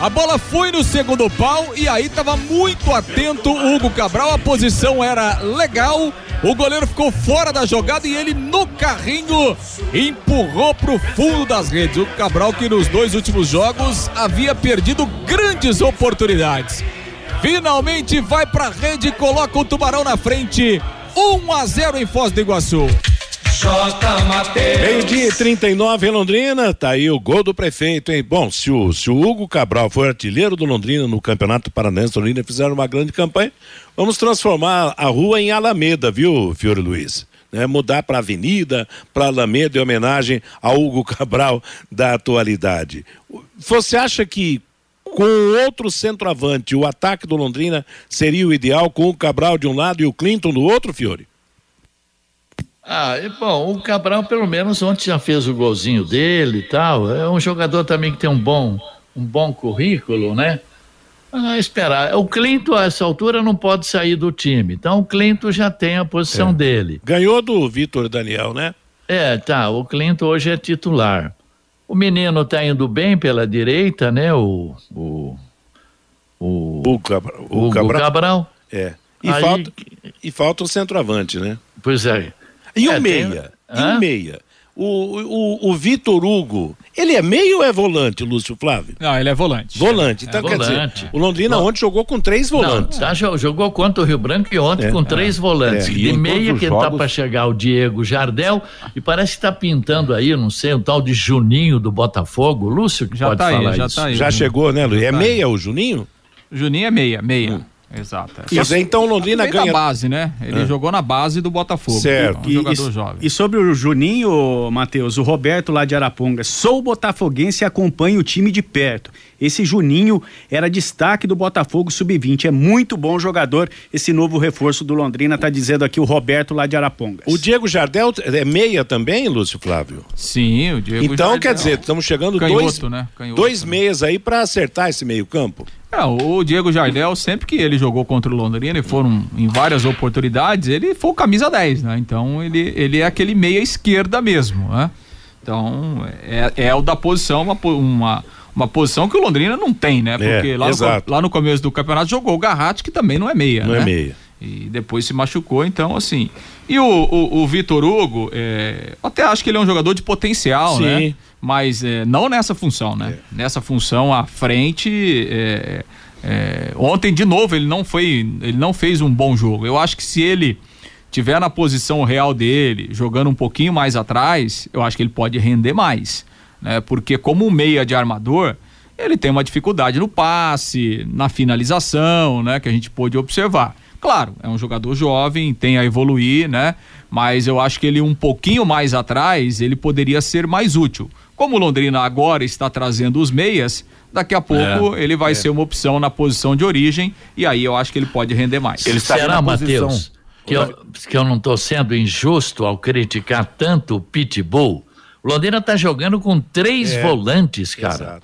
Speaker 6: A bola foi no segundo pau e aí estava muito atento o Hugo Cabral, a posição era legal. O goleiro ficou fora da jogada e ele no carrinho empurrou pro fundo das redes. O Cabral que nos dois últimos jogos havia perdido grandes oportunidades. Finalmente vai pra rede e coloca o Tubarão na frente. 1 a 0 em Foz do Iguaçu.
Speaker 11: J. Mateus.
Speaker 2: Meio-dia e 39 em Londrina, tá aí o gol do prefeito, hein? Bom, se o, se o Hugo Cabral for artilheiro do Londrina no Campeonato Paranaense, Londrina fizeram uma grande campanha, vamos transformar a rua em Alameda, viu, Fiore Luiz? Né, mudar para Avenida, para Alameda, em homenagem a Hugo Cabral da atualidade. Você acha que com outro centroavante, o ataque do Londrina seria o ideal com o Cabral de um lado e o Clinton do outro, Fiore?
Speaker 8: Ah, e, bom, o Cabral pelo menos ontem já fez o golzinho dele e tal. É um jogador também que tem um bom, um bom currículo, né? Ah, esperar. O Clinton, a essa altura, não pode sair do time. Então o Clinton já tem a posição
Speaker 2: É.
Speaker 8: dele.
Speaker 2: Ganhou do Vitor Daniel, né?
Speaker 8: É, tá. O Clinton hoje é titular. O menino tá indo bem pela direita, né? O. O. O,
Speaker 2: o, Cabral, o Cabral.
Speaker 8: Cabral.
Speaker 2: É. E,
Speaker 8: Aí-
Speaker 2: falta, e falta o centroavante, né?
Speaker 8: Pois é.
Speaker 2: E o
Speaker 8: É, tem-
Speaker 2: meia? E
Speaker 8: Hã?
Speaker 2: o meia? O, o, o Vitor Hugo, ele é meio ou é volante, Lúcio Flávio?
Speaker 6: Não, ele é volante.
Speaker 2: Volante. Então,
Speaker 8: É
Speaker 2: quer
Speaker 8: volante.
Speaker 2: dizer, o Londrina ontem jogou com três volantes.
Speaker 8: Não, tá, jo- jogou contra o Rio Branco e ontem
Speaker 2: É.
Speaker 8: com três
Speaker 2: É.
Speaker 8: volantes.
Speaker 2: É. E
Speaker 8: De meia que tá
Speaker 2: jogos-
Speaker 8: para chegar o Diego Jardel e parece que tá pintando aí, não sei, o tal de Juninho do Botafogo. Lúcio que
Speaker 6: Já
Speaker 8: pode
Speaker 6: tá aí,
Speaker 8: falar
Speaker 6: já
Speaker 8: isso.
Speaker 6: tá aí.
Speaker 2: Já chegou, né, Luiz? É
Speaker 6: tá.
Speaker 2: meia o Juninho?
Speaker 6: Juninho é meia, meia. Exato.
Speaker 2: Isso, então Londrina ganha.
Speaker 6: da base, né? Ele
Speaker 2: É.
Speaker 6: jogou na base do Botafogo.
Speaker 2: Certo.
Speaker 6: É um jogador jovem.
Speaker 5: E sobre o Juninho, Matheus, o Roberto lá de Araponga, sou botafoguense e acompanho o time de perto. Esse Juninho era destaque do Botafogo Sub-20, é muito bom jogador. Esse novo reforço do Londrina tá dizendo aqui o Roberto lá de Araponga.
Speaker 2: O Diego Jardel é meia também, Lúcio Flávio?
Speaker 6: Sim, o Diego
Speaker 2: Então,
Speaker 6: Jardel.
Speaker 2: quer dizer, estamos chegando
Speaker 6: Canhoto,
Speaker 2: dois,
Speaker 6: né? Canhoto.
Speaker 2: dois meias aí para acertar esse meio campo.
Speaker 6: É, o Diego Jardel, sempre que ele jogou contra o Londrina e foram em várias oportunidades, ele foi o camisa 10, né? Então ele, ele é aquele meia esquerda mesmo, né? Então é, é o da posição, uma, uma, uma posição que o Londrina não tem, né? Porque lá, no, lá no começo do campeonato jogou o Garratti, que também não é meia,
Speaker 2: Não
Speaker 6: né?
Speaker 2: é meia.
Speaker 6: E depois se machucou, então assim. E o, o, o Vitor Hugo, é, até acho que ele é um jogador de potencial,
Speaker 2: Sim.
Speaker 6: né? Mas é, não nessa função, né? Nessa função à frente. é, é, ontem, de novo, ele não foi. Ele não fez um bom jogo. Eu acho que se ele tiver na posição real dele, jogando um pouquinho mais atrás, eu acho que ele pode render mais. Né? Porque como um meia de armador, ele tem uma dificuldade no passe, na finalização, né? Que a gente pôde observar. Claro, é um jogador jovem, tem a evoluir, né? Mas eu acho que ele um pouquinho mais atrás, ele poderia ser mais útil. Como o Londrina agora está trazendo os meias, daqui a pouco
Speaker 8: É,
Speaker 6: ele vai
Speaker 8: é.
Speaker 6: ser uma opção na posição de origem e aí eu acho que ele pode render mais.
Speaker 7: Ele
Speaker 8: Será,
Speaker 7: na posição.
Speaker 8: Matheus? que eu, que eu não estou sendo injusto ao criticar tanto o Pitbull. O Londrina está jogando com três
Speaker 7: É,
Speaker 8: volantes, cara.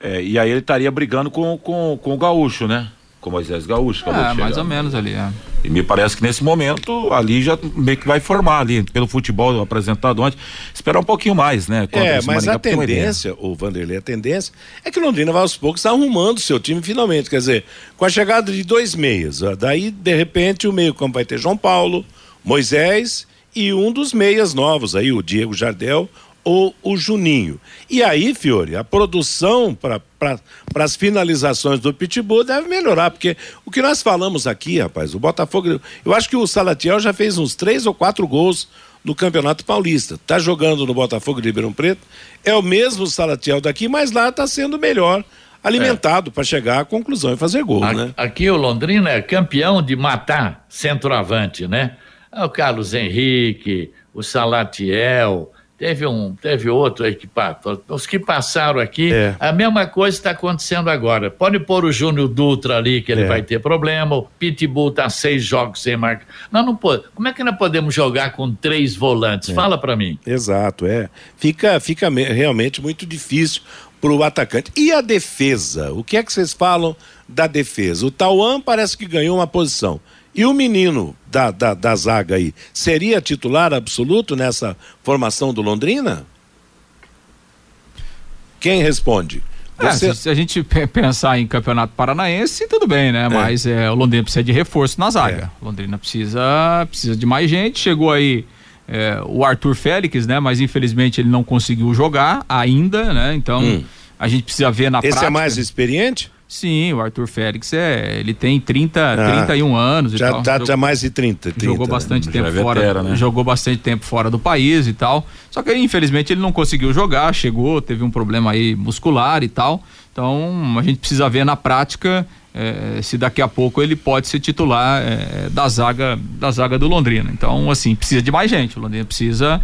Speaker 7: É, e aí ele estaria brigando com, com, com o Gaúcho, né? Com o Moisés Gaúcho. acabou
Speaker 6: É,
Speaker 7: chegar.
Speaker 6: mais ou menos ali, é.
Speaker 7: E me parece que nesse momento ali já meio que vai formar ali, pelo futebol apresentado ontem. Esperar um pouquinho mais, né?
Speaker 2: É, mas
Speaker 7: Maringá,
Speaker 2: a tendência, o Vanderlei, a tendência é que o Londrina vai aos poucos arrumando seu time finalmente. Quer dizer, com a chegada de dois meias, ó, daí de repente o meio campo vai ter João Paulo, Moisés e um dos meias novos aí, o Diego Jardel ou o Juninho. E aí, Fiore, a produção para as finalizações do Pitbull deve melhorar, porque o que nós falamos aqui, rapaz, o Botafogo, eu acho que o Salatiel já fez uns três ou quatro gols no Campeonato Paulista. Tá jogando no Botafogo de Ribeirão Preto. É o mesmo Salatiel daqui, mas lá está sendo melhor alimentado para chegar à conclusão e fazer gol,
Speaker 8: A-
Speaker 2: né?
Speaker 8: Aqui o Londrina é campeão de matar centroavante, né? Ah, O Carlos Henrique, o Salatiel, teve um, teve outro aí que os que passaram aqui,
Speaker 2: É.
Speaker 8: a mesma coisa está acontecendo agora. Pode pôr o Júnior Dutra ali que ele
Speaker 2: É.
Speaker 8: vai ter problema. O Pitbull tá seis jogos sem marca. Nós não pode. Como é que nós podemos jogar com três volantes?
Speaker 2: É.
Speaker 8: Fala para mim.
Speaker 2: Exato, é. Fica, fica me- realmente muito difícil para o atacante. E a defesa? O que é que vocês falam da defesa? O Tauan parece que ganhou uma posição. E o menino da, da, da zaga aí, seria titular absoluto nessa formação do Londrina? Quem responde?
Speaker 6: É,
Speaker 2: Você-
Speaker 6: se, se a gente pe- pensar em campeonato paranaense, tudo bem, né? Mas é, o Londrina precisa de reforço na zaga.
Speaker 2: É.
Speaker 6: O Londrina precisa, precisa de mais gente. Chegou aí é, o Arthur Félix, né? Mas infelizmente ele não conseguiu jogar ainda, né? Então
Speaker 2: Hum.
Speaker 6: a gente precisa ver na
Speaker 2: Esse
Speaker 6: prática.
Speaker 2: é mais experiente?
Speaker 6: Sim, o Arthur Félix é. Ele tem 30,
Speaker 2: Ah,
Speaker 6: 31 anos e
Speaker 2: já
Speaker 6: tal.
Speaker 2: tá
Speaker 6: Jogou-
Speaker 2: já mais de 30. 30
Speaker 6: jogou
Speaker 2: né?
Speaker 6: bastante
Speaker 2: Já
Speaker 6: tempo
Speaker 2: é
Speaker 6: fora,
Speaker 2: veterano, né?
Speaker 6: jogou bastante tempo fora do país e tal. Só que aí, infelizmente ele não conseguiu jogar, chegou, teve um problema aí muscular e tal. Então a gente precisa ver na prática eh, se daqui a pouco ele pode ser titular eh, da zaga da zaga do Londrina. Então assim precisa de mais gente. O Londrina precisa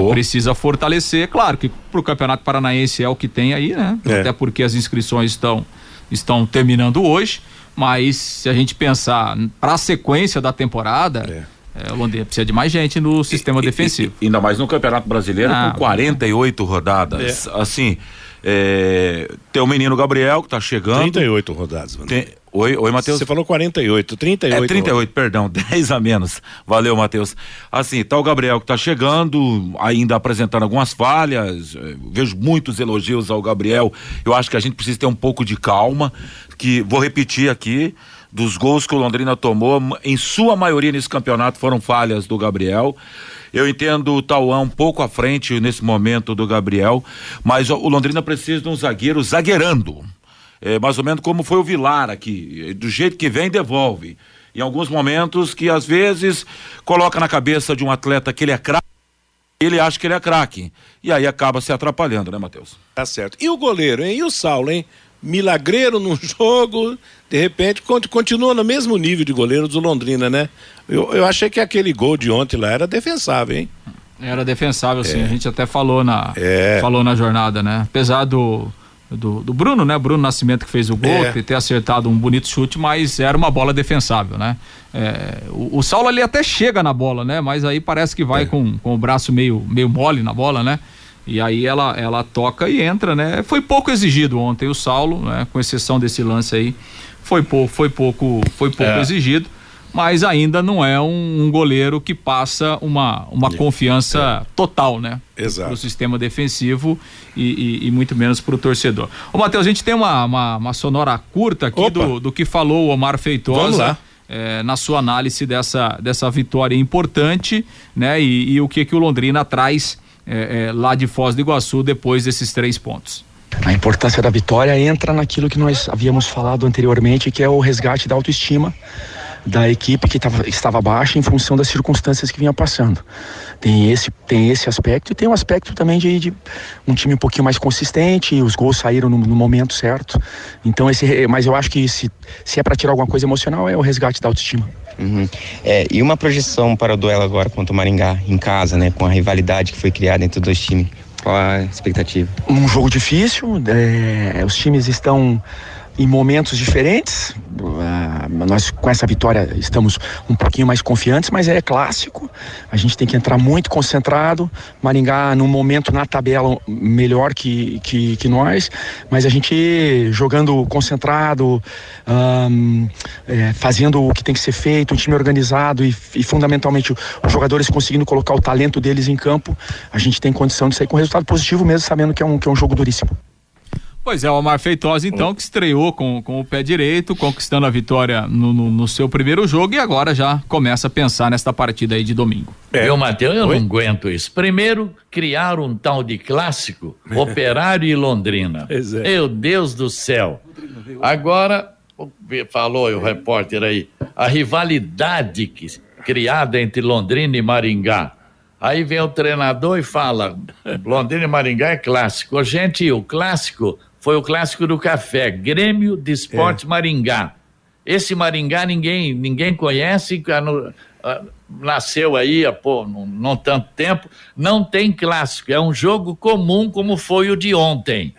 Speaker 2: Oh.
Speaker 6: precisa fortalecer. Claro que pro Campeonato Paranaense é o que tem aí, né?
Speaker 2: É.
Speaker 6: Até porque as inscrições estão estão terminando hoje. Mas se a gente pensar para a sequência da temporada, eh, o Londrina precisa de mais gente no sistema defensivo.
Speaker 7: E- ainda mais no Campeonato Brasileiro,
Speaker 6: Ah,
Speaker 7: com 48 rodadas.
Speaker 2: É.
Speaker 7: Assim, é, tem o menino Gabriel que tá chegando.
Speaker 2: 38 rodadas, mano.
Speaker 7: Tem- Oi, oi, Matheus.
Speaker 2: Você falou 48, 38.
Speaker 7: É 38, perdão, 10 a menos. Valeu, Matheus. Assim, tá o Gabriel que tá chegando, ainda apresentando algumas falhas. eh, Vejo muitos elogios ao Gabriel. Eu acho que a gente precisa ter um pouco de calma. Que vou repetir aqui. Dos gols que o Londrina tomou, em sua maioria nesse campeonato foram falhas do Gabriel. Eu entendo o Tauan um pouco à frente nesse momento do Gabriel, mas o o Londrina precisa de um zagueiro zagueirando. É, mais ou menos como foi o Vilar aqui. Do jeito que vem, devolve. Em alguns momentos que às vezes coloca na cabeça de um atleta que ele é craque, ele acha que ele é craque. E aí acaba se atrapalhando, né, Matheus?
Speaker 2: Tá certo. E o goleiro, hein? E o Saulo, hein? Milagreiro num jogo, de repente cont- continua no mesmo nível de goleiro do Londrina, né? Eu, eu achei que aquele gol de ontem lá era defensável, hein?
Speaker 6: Era defensável, sim.
Speaker 2: É.
Speaker 6: A gente até falou na,
Speaker 2: É.
Speaker 6: falou na jornada, né? Apesar do, do, do Bruno, né? Bruno Nascimento que fez o gol,
Speaker 2: É.
Speaker 6: ter, acertado um bonito chute, mas era uma bola defensável, né? É, o, o Saulo ali até chega na bola, né? Mas aí parece que
Speaker 2: É.
Speaker 6: vai com, com o braço meio, meio mole na bola, né? E aí ela, ela toca e entra, né? Foi pouco exigido ontem o Saulo, né? Com exceção desse lance aí, foi pouco, foi pouco, foi pouco
Speaker 2: É.
Speaker 6: exigido mas ainda não é um, um goleiro que passa uma, uma confiança total, né?
Speaker 2: Exato.
Speaker 6: Para o sistema defensivo e, e- e muito menos para o torcedor. Ô, Matheus, a gente tem uma, uma, uma sonora curta aqui do, do que falou o Omar Feitosa.
Speaker 2: Vamos lá.
Speaker 6: eh, na sua análise dessa, dessa vitória importante, né? E, e o que que o Londrina traz eh, eh, lá de Foz do Iguaçu depois desses três pontos.
Speaker 12: A importância da vitória entra naquilo que nós havíamos falado anteriormente, que é o resgate da autoestima da equipe que tava, estava baixa em função das circunstâncias que vinha passando. Tem esse, tem esse aspecto e tem um aspecto também de, de um time um pouquinho mais consistente, os gols saíram no, no momento certo. Então esse, mas eu acho que se, se é para tirar alguma coisa emocional é o resgate da autoestima.
Speaker 13: Uhum. É, e uma projeção para o duelo agora contra o Maringá, em casa, né? Com a rivalidade que foi criada entre os dois times. Qual a expectativa?
Speaker 12: Um jogo difícil, é, os times estão em momentos diferentes. Ah, nós com essa vitória estamos um pouquinho mais confiantes, mas é clássico. A gente tem que entrar muito concentrado. Maringá no momento na tabela melhor que, que, que nós, mas a gente jogando concentrado, um, é, fazendo o que tem que ser feito, um time organizado e, e fundamentalmente os jogadores conseguindo colocar o talento deles em campo, a gente tem condição de sair com resultado positivo mesmo sabendo que é um, que é um jogo duríssimo.
Speaker 6: Pois é, o Omar Feitosa, então, que estreou com, com o pé direito, conquistando a vitória no, no, no seu primeiro jogo e agora já começa a pensar nesta partida aí de domingo.
Speaker 8: É. Eu, Matheus, eu Oi? não aguento isso. Primeiro, criar um tal de clássico, Operário e Londrina. É. Meu Deus do céu. Agora, falou o repórter aí, a rivalidade que, criada entre Londrina e Maringá. Aí vem o treinador e fala: Londrina e Maringá é clássico. Gente, o clássico foi o clássico do café, Grêmio de Esportes é. Maringá. Esse Maringá ninguém, ninguém conhece, nasceu aí há pô, não, não tanto tempo, não tem clássico, é um jogo comum como foi o de ontem.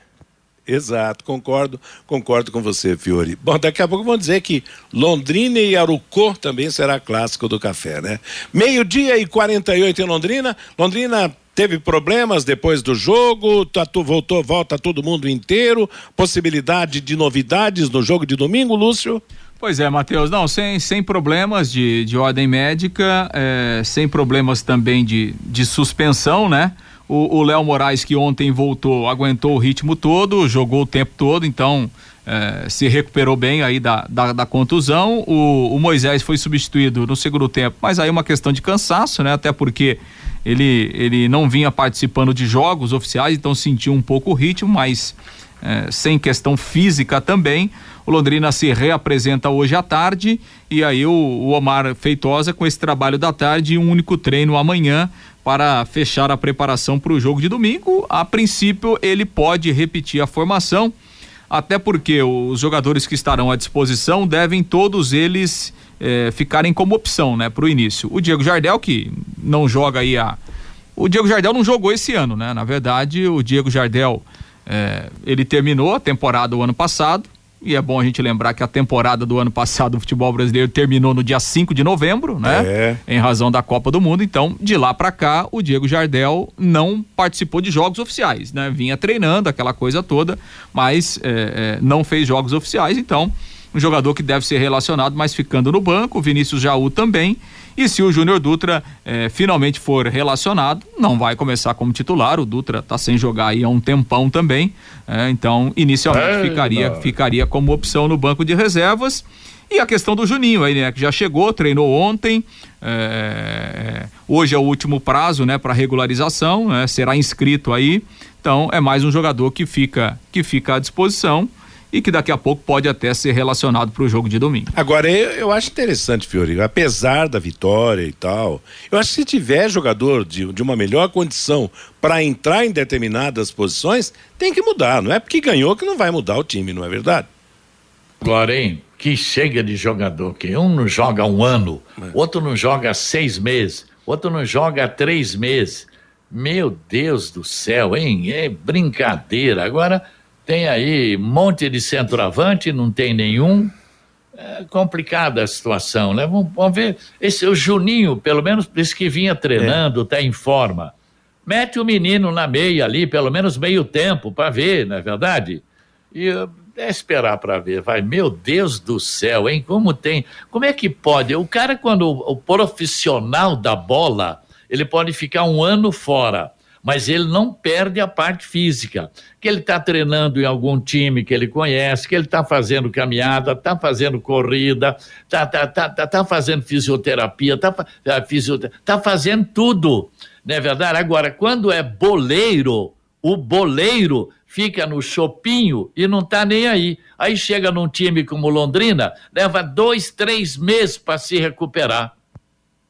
Speaker 2: Exato, concordo, concordo com você, Fiore. Bom, daqui a pouco vão dizer que Londrina e Arucô também será clássico do café, né? Meio-dia e 48 em Londrina. Londrina teve problemas depois do jogo, tatu, voltou, volta todo mundo inteiro, possibilidade de novidades no jogo de domingo, Lúcio?
Speaker 6: Pois é, Matheus, não, sem, sem problemas de, de ordem médica, é, sem problemas também de, de suspensão, né? O Léo Moraes, que ontem voltou, aguentou o ritmo todo, jogou o tempo todo, então é, se recuperou bem aí da, da, da contusão. O, o, Moisés foi substituído no segundo tempo, mas aí uma questão de cansaço, né? Até porque ele, ele não vinha participando de jogos oficiais, então sentiu um pouco o ritmo, mas é, sem questão física também. O Londrina se reapresenta hoje à tarde e aí o, o Omar Feitosa com esse trabalho da tarde e um único treino amanhã para fechar a preparação para o jogo de domingo. A princípio, ele pode repetir a formação, até porque os jogadores que estarão à disposição devem todos eles eh, ficarem como opção, né, para o início. O Diego Jardel, que não joga aí a. O Diego Jardel não jogou esse ano, né? Na verdade, o Diego Jardel. Eh, ele terminou a temporada o ano passado, e é bom a gente lembrar que a temporada do ano passado do futebol brasileiro terminou no dia 5 de novembro, né? É. Em razão da Copa do Mundo. Então, de lá para cá, o Diego Jardel não participou de jogos oficiais, né? Vinha treinando aquela coisa toda, mas é, é, não fez jogos oficiais. Então, um jogador que deve ser relacionado, mas ficando no banco. Vinícius Jaú também. E se o Júnior Dutra eh, finalmente for relacionado, não vai começar como titular. O Dutra está sem jogar aí há um tempão também. Eh, então, inicialmente ficaria, ficaria como opção no banco de reservas. E a questão do Juninho aí, né? Que já chegou, treinou ontem. É, hoje é o último prazo, né? Para regularização, né, será inscrito aí. Então é mais um jogador que fica que fica à disposição e que daqui a pouco pode até ser relacionado para o jogo de domingo.
Speaker 2: Agora, eu, eu acho interessante, Fiori, apesar da vitória e tal, eu acho que se tiver jogador de, de uma melhor condição para entrar em determinadas posições, tem que mudar. Não é porque ganhou que não vai mudar o time, não é verdade?
Speaker 8: Glorinho, que chega de jogador, que um não joga um ano, é. outro não joga seis meses, outro não joga três meses. Meu Deus do céu, hein? É brincadeira. Agora tem aí um monte de centroavante, não tem nenhum. É complicada a situação, né? Vamos, vamos, ver. Esse, o Juninho, pelo menos, disse que vinha treinando, está é. em forma. Mete o menino na meia ali, pelo menos meio tempo, para ver, não é verdade? E é esperar para ver, vai. Meu Deus do céu, hein? Como tem. Como é que pode? O cara, quando o, o profissional da bola, ele pode ficar um ano fora mas ele não perde a parte física, que ele está treinando em algum time que ele conhece, que ele está fazendo caminhada, está fazendo corrida, está tá, tá, tá, tá fazendo fisioterapia, está tá fazendo tudo, não é verdade? Agora, quando é boleiro, o boleiro fica no chopinho e não está nem aí. Aí chega num time como Londrina, leva dois, três meses para se recuperar.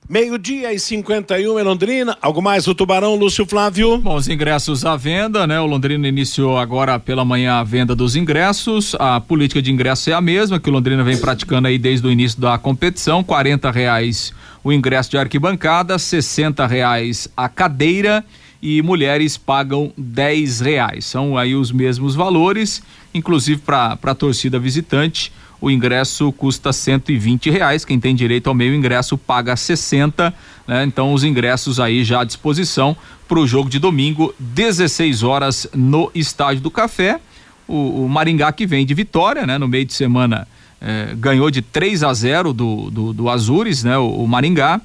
Speaker 2: Meio-dia e 51 em Londrina. Algo mais o Tubarão, Lúcio Flávio?
Speaker 6: Bom, os ingressos à venda, né? O Londrina iniciou agora pela manhã a venda dos ingressos. A política de ingresso é a mesma que o Londrina vem praticando aí desde o início da competição. R$ reais o ingresso de arquibancada, R$ reais a cadeira e mulheres pagam R$ reais. São aí os mesmos valores, inclusive para a torcida visitante o ingresso custa 120 reais. Quem tem direito ao meio ingresso paga 60, né? Então os ingressos aí já à disposição para o jogo de domingo, 16 horas no Estádio do Café. O, o Maringá que vem de vitória, né? No meio de semana eh, ganhou de 3 a 0 do, do, do Azures, né? o, o Maringá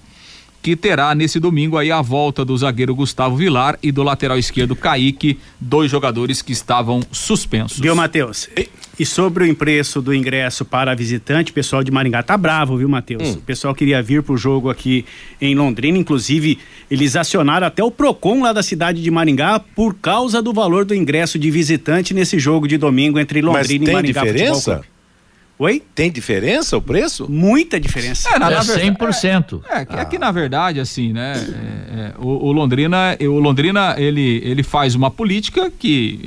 Speaker 6: que terá nesse domingo aí a volta do zagueiro Gustavo Vilar e do lateral esquerdo Kaique, dois jogadores que estavam suspensos.
Speaker 5: Viu, Matheus? E sobre o preço do ingresso para visitante, o pessoal de Maringá tá bravo, viu, Matheus?
Speaker 2: Hum.
Speaker 5: O pessoal queria vir pro jogo aqui em Londrina, inclusive eles acionaram até o Procon lá da cidade de Maringá por causa do valor do ingresso de visitante nesse jogo de domingo entre
Speaker 2: Mas
Speaker 5: Londrina
Speaker 2: tem
Speaker 5: e Maringá Futebol
Speaker 2: diferença?
Speaker 5: Oi?
Speaker 2: Tem diferença o preço?
Speaker 5: Muita diferença.
Speaker 6: É, na- na verdade-
Speaker 8: 100%.
Speaker 6: É, que- é que na verdade, assim, né? é, é, o, o Londrina, o Londrina, ele, ele faz uma política que,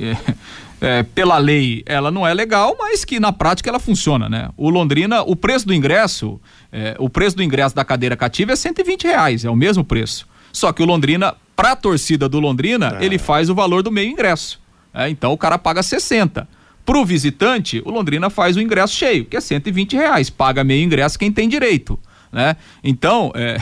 Speaker 6: é, é, pela lei, ela não é legal, mas que na prática ela funciona, né? O Londrina, o preço do ingresso, é, o preço do ingresso da cadeira cativa é 120 reais, é o mesmo preço. Só que o Londrina, pra torcida do Londrina, ele faz o valor do meio ingresso. É, então o cara paga 60. Pro visitante, o Londrina faz o ingresso cheio, que é 120 reais. Paga meio ingresso quem tem direito. Né? Então, é,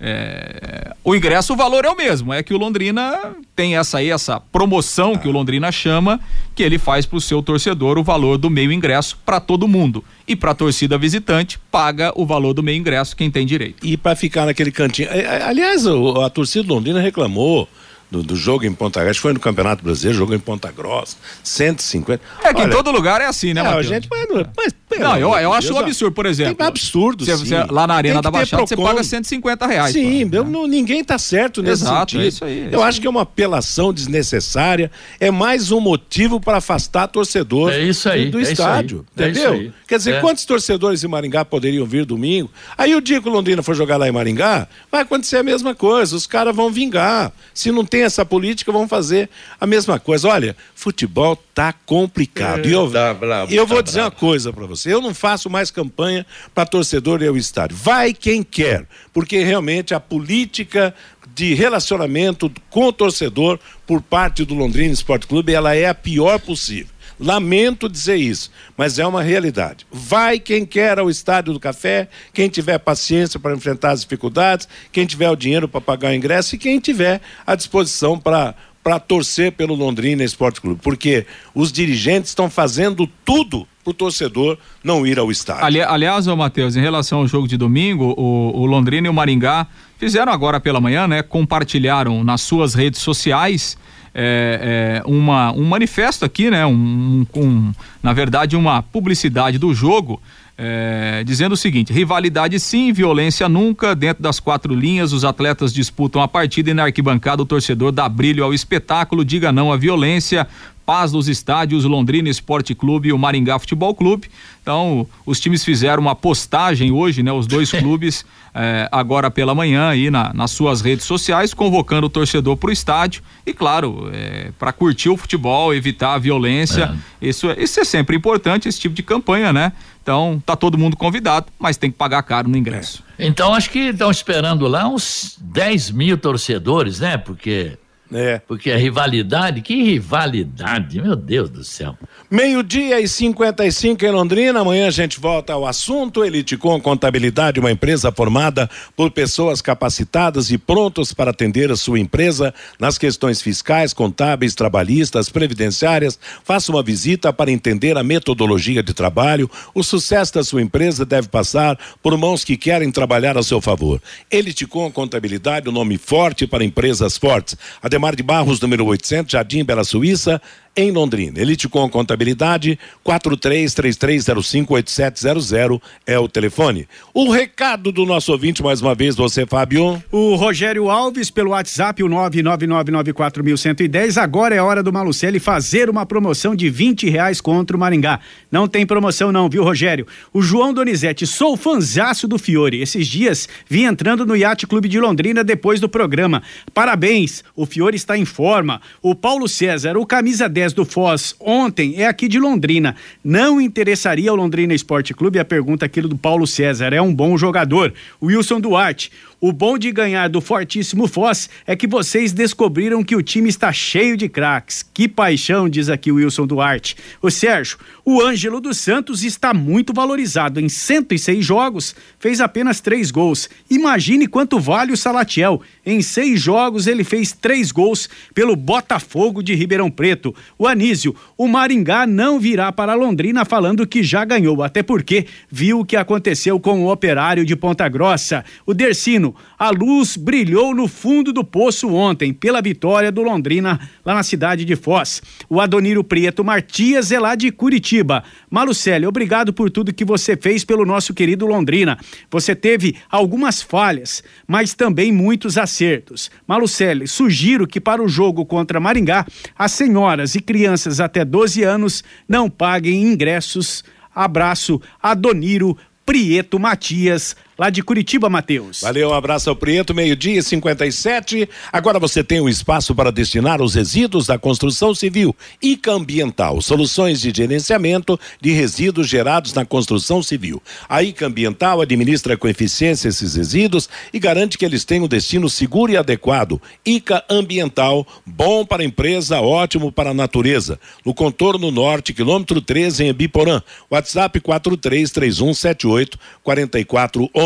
Speaker 6: é, o ingresso, o valor é o mesmo. É que o Londrina tem essa aí, essa promoção que o Londrina chama, que ele faz para o seu torcedor o valor do meio ingresso para todo mundo. E para a torcida visitante, paga o valor do meio ingresso quem tem direito.
Speaker 2: E para ficar naquele cantinho. É, é, Aliás, a torcida de Londrina reclamou do, do jogo em Ponta Grossa. Foi no Campeonato Brasileiro, jogo em Ponta Grossa. 150.
Speaker 6: É que em
Speaker 2: Olha,
Speaker 6: todo lugar é assim, né,
Speaker 2: Não,
Speaker 6: Matheus?
Speaker 2: gente, mas, mas, pelo
Speaker 6: Não, eu, eu acho
Speaker 2: Deus,
Speaker 6: um absurdo, por exemplo.
Speaker 2: Tem absurdo,
Speaker 6: Você-
Speaker 2: sim.
Speaker 6: você- lá na Arena da Baixada, você paga 150 reais.
Speaker 2: Sim, eu não- ninguém está certo nesse
Speaker 6: Exato,
Speaker 2: sentido.
Speaker 6: é isso aí, é
Speaker 2: eu
Speaker 6: isso
Speaker 2: acho que é uma apelação desnecessária, é mais um motivo para afastar torcedor
Speaker 8: É isso aí,
Speaker 2: do, do
Speaker 8: é isso
Speaker 2: estádio.
Speaker 8: aí, é
Speaker 2: entendeu?
Speaker 8: isso aí.
Speaker 2: Quer dizer,
Speaker 8: É.
Speaker 2: quantos torcedores em Maringá poderiam vir domingo? Aí o dia que o Londrina for jogar lá em Maringá, vai acontecer a mesma coisa. Os caras vão vingar. Se não tem essa política, vão fazer a mesma coisa. Olha, futebol tá complicado.
Speaker 8: É,
Speaker 2: e eu,
Speaker 8: tá bravo,
Speaker 2: e eu vou
Speaker 8: tá
Speaker 2: dizer uma coisa para você. Eu não faço mais campanha para torcedor ir ao estádio. Vai quem quer, porque realmente a política de relacionamento com o torcedor por parte do Londrina Esporte Clube, ela é a pior possível. Lamento dizer isso, mas é uma realidade. Vai quem quer ao Estádio do Café, quem tiver paciência para enfrentar as dificuldades, quem tiver o dinheiro para pagar o ingresso e quem tiver à disposição para para torcer pelo Londrina Esporte Clube, porque os dirigentes estão fazendo tudo para o torcedor não ir ao estádio.
Speaker 6: Ali- aliás, ô Matheus, em relação ao jogo de domingo, o, o Londrina e o Maringá fizeram agora pela manhã, né? Compartilharam nas suas redes sociais é, é, uma, um manifesto aqui, né? Um, um- na verdade, uma publicidade do jogo. é, dizendo o seguinte: rivalidade sim, violência nunca. Dentro das quatro linhas, os atletas disputam a partida e na arquibancada o torcedor dá brilho ao espetáculo. Diga não à violência. Paz nos estádios, Londrina Esporte Clube e o Maringá Futebol Clube. Então, os times fizeram uma postagem hoje, né? Os dois clubes, eh, agora pela manhã, aí na- nas suas redes sociais, convocando o torcedor para o estádio. E, claro, para curtir o futebol, evitar a violência. Isso, é- isso é sempre importante, esse tipo de campanha, né? Então, tá todo mundo convidado, mas tem que pagar caro no ingresso.
Speaker 8: Então acho que estão esperando lá uns 10 mil torcedores, né? Porque.
Speaker 2: É.
Speaker 8: Porque a rivalidade, que rivalidade, meu Deus do céu.
Speaker 2: Meio-dia e 55 em Londrina. Amanhã a gente volta ao assunto. Eliticom Contabilidade, uma empresa formada por pessoas capacitadas e prontos para atender a sua empresa nas questões fiscais, contábeis, trabalhistas, previdenciárias. Faça uma visita para entender a metodologia de trabalho. O sucesso da sua empresa deve passar por mãos que querem trabalhar a seu favor. Eliticom Contabilidade, o nome forte para empresas fortes. Ademar de Barros, número 800, Jardim Bela Suíça, em Londrina. Elite com Contabilidade, 4333058700 é o telefone. O recado do nosso ouvinte, mais uma vez, você, Fábio.
Speaker 5: O Rogério Alves, pelo WhatsApp, o 999941110. Agora é hora do Malucelli fazer uma promoção de 20 reais contra o Maringá. Não tem promoção, não, viu, Rogério? O João Donizete, sou fanzaço do Fiore. Esses dias vim entrando no Yacht Clube de Londrina depois do programa. Parabéns, o Fiore está em forma. O Paulo César, o camisa 10 do Foz, ontem é aqui de Londrina. Não interessaria ao Londrina Esporte Clube? A pergunta aqui do Paulo César. É um bom jogador. Wilson Duarte. O bom de ganhar do fortíssimo Foz é que vocês descobriram que o time está cheio de craques. Que paixão, diz aqui o Wilson Duarte. O Sérgio, o Ângelo dos Santos está muito valorizado. Em 106 jogos, fez apenas três gols. Imagine quanto vale o Salatiel. Em seis jogos, ele fez três gols pelo Botafogo de Ribeirão Preto. O Anísio, o Maringá não virá para Londrina falando que já ganhou, até porque viu o que aconteceu com o operário de Ponta Grossa. O Dercino, a luz brilhou no fundo do poço ontem pela vitória do Londrina lá na cidade de Foz. O Adoniro Prieto Martias é lá de Curitiba. Malucelli, obrigado por tudo que você fez pelo nosso querido Londrina. Você teve algumas falhas, mas também muitos acertos. Malucelli, sugiro que para o jogo contra Maringá, as senhoras e crianças até 12 anos não paguem ingressos. Abraço, Adoniro Prieto Matias, lá de Curitiba, Matheus.
Speaker 2: Valeu, um abraço ao Prieto, meio-dia e 57. Agora você tem um espaço para destinar os resíduos da construção civil. ICA Ambiental, soluções de gerenciamento de resíduos gerados na construção civil. A ICA Ambiental administra com eficiência esses resíduos e garante que eles tenham um destino seguro e adequado. ICA Ambiental, bom para a empresa, ótimo para a natureza. No contorno norte, quilômetro 13, em Biporã. WhatsApp 433178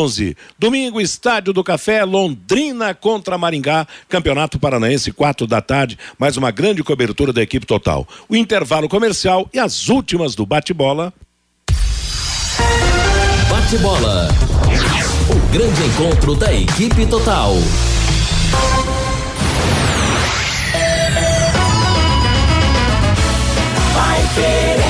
Speaker 2: 4411. Domingo, Estádio do Café, Londrina contra Maringá, Campeonato Paranaense, quatro da tarde, mais uma grande cobertura da equipe total. O intervalo comercial e as últimas do bate-bola.
Speaker 1: Bate-bola. O grande encontro da equipe total.
Speaker 14: Vai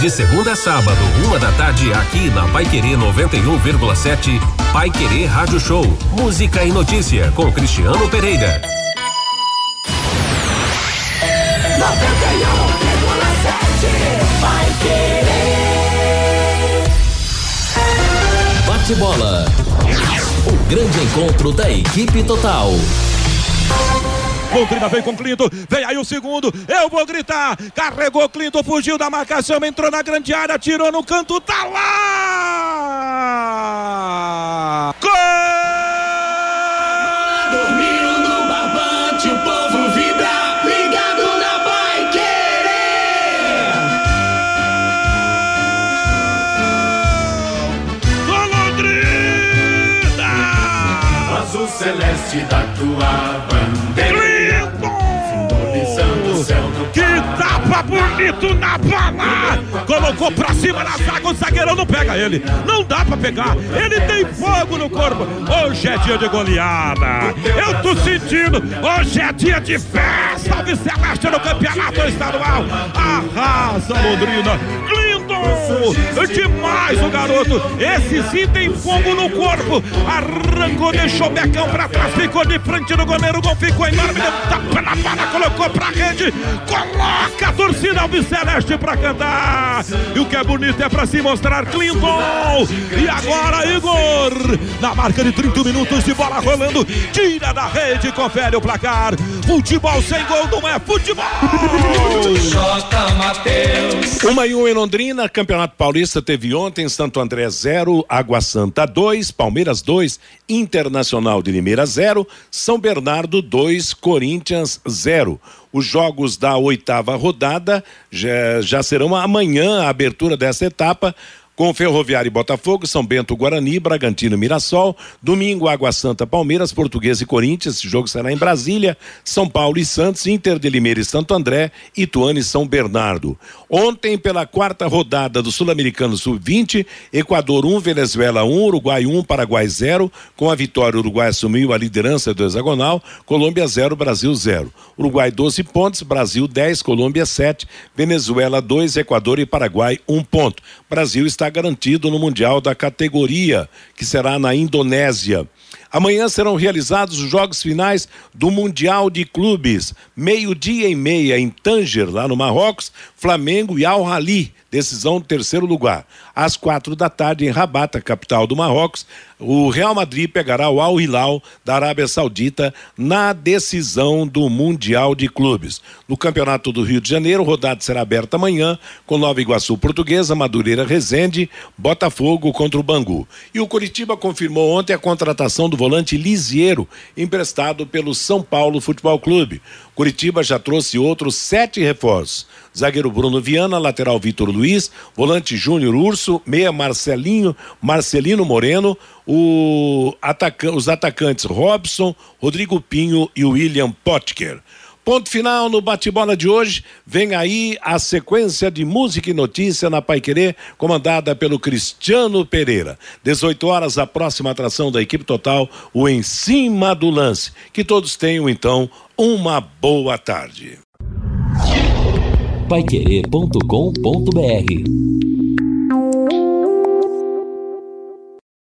Speaker 15: De segunda a sábado, uma da tarde, aqui na Pai Querer 91,7, Pai Querer Rádio Show. Música e notícia com Cristiano Pereira.
Speaker 11: 91,7 Vai querer.
Speaker 1: Bate-bola. O grande encontro da equipe total.
Speaker 3: Londrina vem com Clinton, vem aí o segundo, eu vou gritar, carregou Clinton, fugiu da marcação, entrou na grande área, tirou no canto, tá lá! Gol!
Speaker 11: Dormindo no barbante, o povo vibra, ligado na Pai Querer. Azul celeste da tua
Speaker 3: bonito na bala! Colocou pra cima na zaga, o zagueirão não pega ele. Não dá pra pegar. Ele tem fogo no corpo. Hoje é dia de goleada. Eu tô sentindo. Hoje é dia de festa. Salve Celeste no campeonato estadual. Arrasa Londrina. Demais o garoto. Esse sim tem fogo no corpo. Arrancou, deixou o becão pra trás, ficou de frente no goleiro. O gol ficou enorme. Deu tapa na bola, colocou pra rede. Coloca a torcida Alves Celeste pra cantar. E o que é bonito é pra se mostrar Clinton. E agora, Igor, na marca de 30 minutos de bola rolando, tira da rede, confere o placar. Futebol sem gol não é futebol.
Speaker 11: J. Matheus.
Speaker 2: Uma e um em Londrina, Campeonato Paulista teve ontem Santo André 0, Água Santa 2, Palmeiras 2, Internacional de Limeira 0, São Bernardo 2, Corinthians 0. Os jogos da oitava rodada já, já serão amanhã a abertura dessa etapa. Com Ferroviária e Botafogo, São Bento, Guarani, Bragantino, Mirassol. Domingo, Água Santa, Palmeiras, Português e Corinthians. Esse jogo será em Brasília. São Paulo e Santos, Inter de Limeira e Santo André, Ituano e São Bernardo. Ontem, pela quarta rodada do Sul-Americano Sub-20, Equador 1, Venezuela 1, Uruguai 1, Paraguai 0. Com a vitória, o Uruguai assumiu a liderança do hexagonal. Colômbia 0, Brasil 0. Uruguai 12 pontos, Brasil 10, Colômbia 7, Venezuela 2, Equador e Paraguai 1 ponto. Brasil está garantido no Mundial da categoria, que será na Indonésia. Amanhã serão realizados os jogos finais do Mundial de Clubes. Meio-dia e meia em Tanger, lá no Marrocos, Flamengo e Al Rali, decisão do terceiro lugar. Às quatro da tarde, em Rabat, capital do Marrocos, o Real Madrid pegará o Al Hilal da Arábia Saudita na decisão do Mundial de Clubes. No Campeonato do Rio de Janeiro, rodada será aberta amanhã com Nova Iguaçu Portuguesa, Madureira Resende, Botafogo contra o Bangu. E o Curitiba confirmou ontem a contratação do volante Lisiero, emprestado pelo São Paulo Futebol Clube. Curitiba já trouxe outros sete reforços. Zagueiro Bruno Viana, lateral Vitor Luiz, volante Júnior Urso, meia Marcelinho, Marcelino Moreno, o ataca os atacantes Robson, Rodrigo Pinho e William Potker. Ponto final no bate-bola de hoje. Vem aí a sequência de música e notícia na Pai Querer, comandada pelo Cristiano Pereira. 18 horas, a próxima atração da equipe total, o Em Cima do Lance. Que todos tenham, então, uma boa tarde.
Speaker 1: Paiquerê.com.br